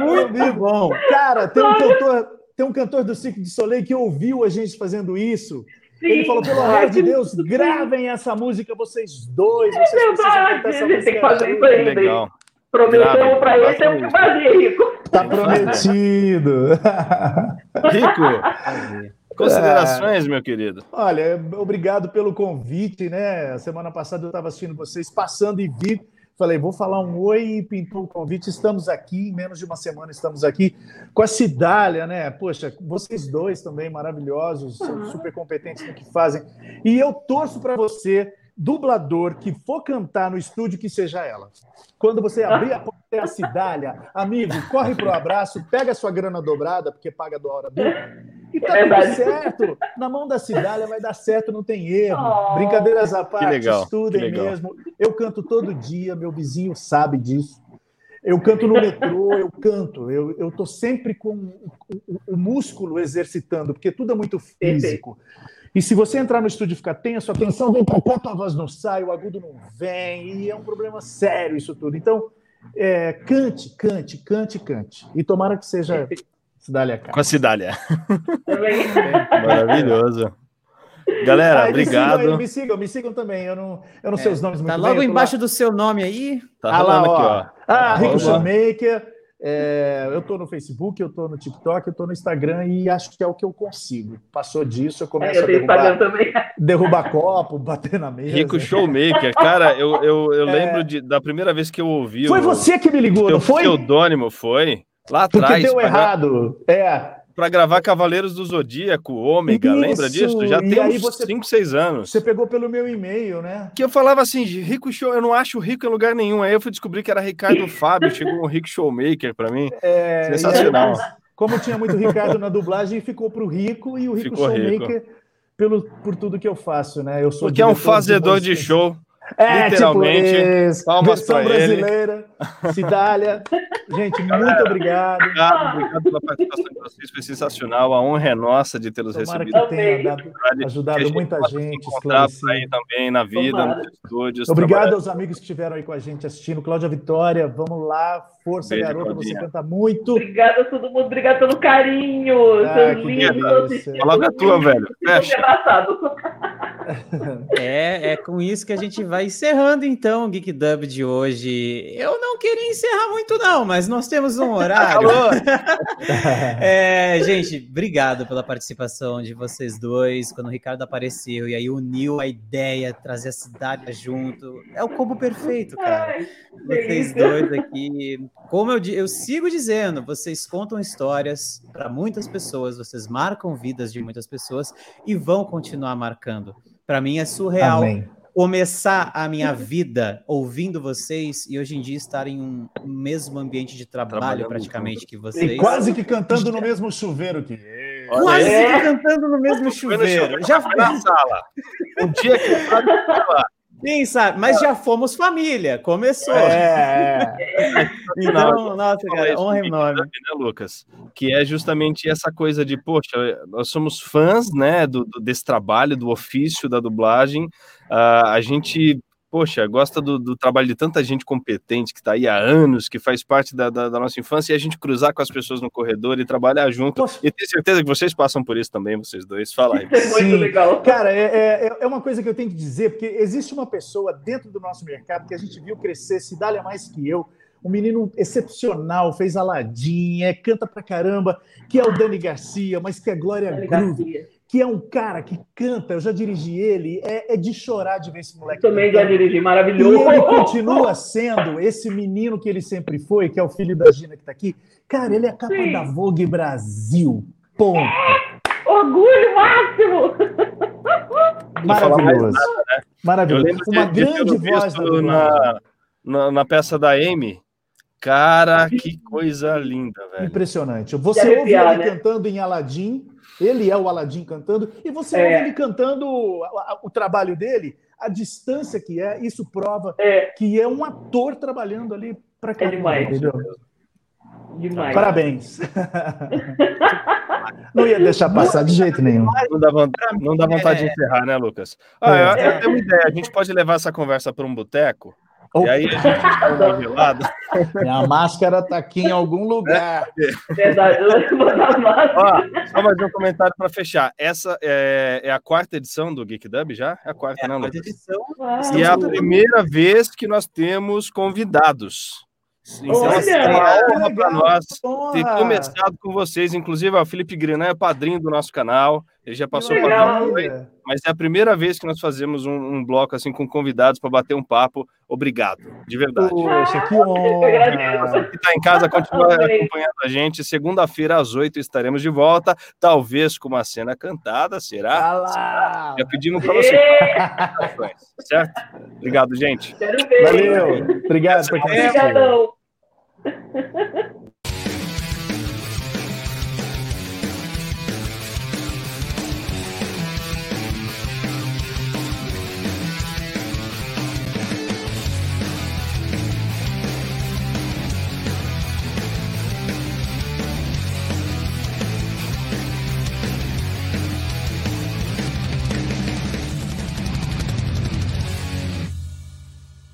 B: Muito bom.
E: Cara, tem um cantor, tem um cantor do Cirque de Soleil que ouviu a gente fazendo isso. Ele
F: Sim.
E: falou, pelo amor de Deus, gravem essa música, vocês dois. Vocês precisam
F: verdade,
E: essa
F: tem que fazer isso
E: juntos."
F: aí. Ainda,
C: legal.
F: Prometemos
C: Grave,
F: pra ele, temos que fazer, Rico.
E: Tá prometido. (laughs)
C: Rico, considerações, meu querido.
E: Olha, obrigado pelo convite, né? Semana passada eu estava assistindo vocês, passando e vi. Falei, vou falar um oi e pintou o convite. Estamos aqui, em menos de uma semana estamos aqui com a Cidália, né? Poxa, vocês dois também maravilhosos, são super competentes no que fazem. E eu torço para você, dublador, que for cantar no estúdio, que seja ela. Quando você abrir a porta é a Cidália, amigo, corre pro abraço, pega a sua grana dobrada, porque paga do hora dupla, e tá tudo
F: Verdade.
E: certo. Na mão da Cidália vai dar certo, não tem erro.
F: Oh.
E: Brincadeiras à parte,
C: legal,
E: estudem mesmo. Eu canto todo dia, meu vizinho sabe disso. Eu canto no metrô, eu canto. Eu, eu tô sempre com o, o- o músculo exercitando, porque tudo é muito físico. E se você entrar no estúdio e ficar tenso, a tensão vem para cá, tua voz não sai, o agudo não vem, e é um problema sério isso tudo. Então, é, cante, cante, cante, cante. E tomara que seja Cidália
C: Com a Cidália.
F: Também. (laughs)
C: Maravilhoso. Galera,
E: Ah, e me sigam aí,
C: obrigado.
E: me sigam, me sigam também. Eu não, eu não sei os nomes muito
B: Tá
E: bem,
B: logo
E: tô lá-
B: embaixo do seu nome aí.
C: Tá
E: Ah lá,
C: rolando
E: ó.
C: aqui, ó.
E: Ah, Rico
C: Arroba-
E: Showmaker. é, eu tô no Facebook, eu tô no TikTok, eu tô no Instagram e acho que é o que eu consigo. Passou disso, eu começo
F: É, eu
E: a derrubar,
F: também.
E: derrubar copo, bater na mesa.
C: Rico Showmaker. Cara, eu, eu, eu lembro de, da primeira vez que eu ouvi
E: É. Foi
C: o
E: você que me ligou, não foi?
C: pseudônimo, foi? Lá
E: Porque
C: atrás,
E: deu
C: pra, gra-
E: errado. É.
C: pra gravar Cavaleiros do Zodíaco, Ômega,
E: Isso,
C: lembra disso? Já
E: e
C: tem
E: aí
C: uns
E: você-
C: 5, 6 anos.
E: Você pegou pelo meu e-mail, né?
C: Que eu falava assim, Rico Show, eu não acho rico em lugar nenhum. Aí eu fui descobrir que era Ricardo (laughs) Fábio, chegou um Rico Showmaker pra mim.
E: É,
C: Sensacional.
E: aí Como tinha muito Ricardo na dublagem, ficou para o Rico e o Rico
C: Ficou rico.
E: Showmaker pelo, por tudo que eu faço, né? Eu sou
C: Porque é um fazedor de
E: músicas.
C: show.
E: É,
C: literalmente.
E: tipo,
C: Palmas
E: versão
C: pra ele.
E: brasileira, Cidália. Gente, (laughs) muito obrigado.
C: Obrigado, obrigado pela participação de vocês, foi sensacional. A honra é nossa de tê-los recebido.
E: que tenha dado-
C: Que
E: ajudado
C: a gente
E: muita
C: se
E: gente, esclarecido.
C: aí também na vida,
F: Tomara.
C: nos estúdios.
E: Obrigado aos amigos que estiveram aí com a gente assistindo. Cláudia Vitória, vamos lá. Força,
C: Beijo,
E: garota,
C: Claudinha.
E: você canta muito.
F: Obrigada a todo mundo, obrigada pelo carinho.
E: Ah,
F: seus lindos.
C: Fala da tua, velho. Fecha. (laughs)
B: É, é com isso que a gente vai encerrando então o Geek Dub de hoje. Eu não queria encerrar muito não, mas nós temos um horário. (laughs) É, gente, obrigado pela participação de vocês dois. Quando o Ricardo apareceu e aí uniu a ideia, trazer a cidade junto, é o combo perfeito, cara. Vocês dois aqui, como eu, eu sigo dizendo, vocês contam histórias para muitas pessoas, vocês marcam vidas de muitas pessoas e vão continuar marcando. Para mim é surreal
E: Amém.
B: começar a minha vida ouvindo vocês e hoje em dia estar em um mesmo ambiente de trabalho praticamente que
E: E
B: vocês.
E: quase que cantando no mesmo chuveiro que
B: Quase
C: aí.
B: que cantando no mesmo chuveiro.
C: chuveiro,
B: Já
C: foi na sala. Um dia que
B: Sim, sabe? Mas já fomos família. Começou.
E: É, (laughs)
B: Então, nossa, cara, honra enorme.
C: Geek Dub, né, Lucas? Que é justamente essa coisa de, poxa, nós somos fãs, né, do, desse trabalho, do ofício da dublagem. Ah, a gente, poxa, gosta do, do trabalho de tanta gente competente que está aí há anos, que faz parte da, da- da nossa infância, e a gente cruzar com as pessoas no corredor e trabalhar junto.
E: Posso-
C: E tenho certeza que vocês passam por isso também, vocês dois. Fala aí.
F: É (laughs) muito
E: Sim.
F: legal.
E: Cara, é, é, é uma coisa que eu tenho que dizer, porque existe uma pessoa dentro do nosso mercado que a gente viu crescer, Cidália mais que eu, um menino excepcional, fez Aladim, é, canta pra caramba, que é o Dani Garcia, mas que é Glória Groove,
F: Garcia.
E: Que é um cara que canta, eu já dirigi ele, é, é de chorar de ver esse moleque.
F: Também já dirigi,
E: E
F: maravilhoso.
E: ele continua sendo esse menino que ele sempre foi, que é o filho da Gina que tá aqui. Cara, ele é a capa
F: Sim.
E: da Vogue Brasil. Ponto.
F: Orgulho máximo!
C: Mais
E: Maravilhoso.
C: Eu
E: Maravilhoso. Uma
C: de, de
E: grande
C: tê-lo
E: voz
C: na, na, na peça da Amy. Cara, que coisa linda, velho.
E: Impressionante. Você
F: De
E: ouve ele
F: né?
E: cantando em Aladdin, ele é o Aladdin cantando, e você
F: É.
E: ouve ele cantando a- o trabalho dele, a distância que é, isso prova
F: É,
E: que é um ator trabalhando ali pra caramba,
F: demais.
E: entendeu?
F: demais.
E: Parabéns. (laughs) Não ia deixar passar de jeito nenhum.
C: Não dá, vontade, não dá vontade de encerrar, né, Lucas? Ah, eu, eu tenho uma ideia. A gente pode levar essa conversa para um boteco e aí a gente uma gelada. (laughs)
E: Minha máscara tá aqui em algum lugar.
F: Verdade, eu vou dar mais.
C: Ó, só mais um comentário para fechar. Essa é, é a quarta edição do Geek Dub já? É a quarta, né,
B: Quarta edição.
F: Ah,
C: E é a primeira vez que nós temos convidados. Então,
F: Olha!
C: assim, é uma honra para nós
E: Porra!
C: ter começado com vocês. Inclusive, o Felipe Grinan é padrinho do nosso canal. Ele já passou
E: maravilha.
C: mas é a primeira vez que nós fazemos um, um bloco assim com convidados para bater um papo. Obrigado, de verdade.
E: Poxa, que
F: agradeço.
E: honra.
C: que está em casa, continua acompanhando a gente. Segunda-feira, às oito, estaremos de volta. Talvez com uma cena cantada, será?
E: Ah lá.
C: Já pedimos para você. (laughs) Certo? Obrigado, gente.
F: Quero ver.
E: Valeu. Obrigado por.
F: Obrigadão. (laughs)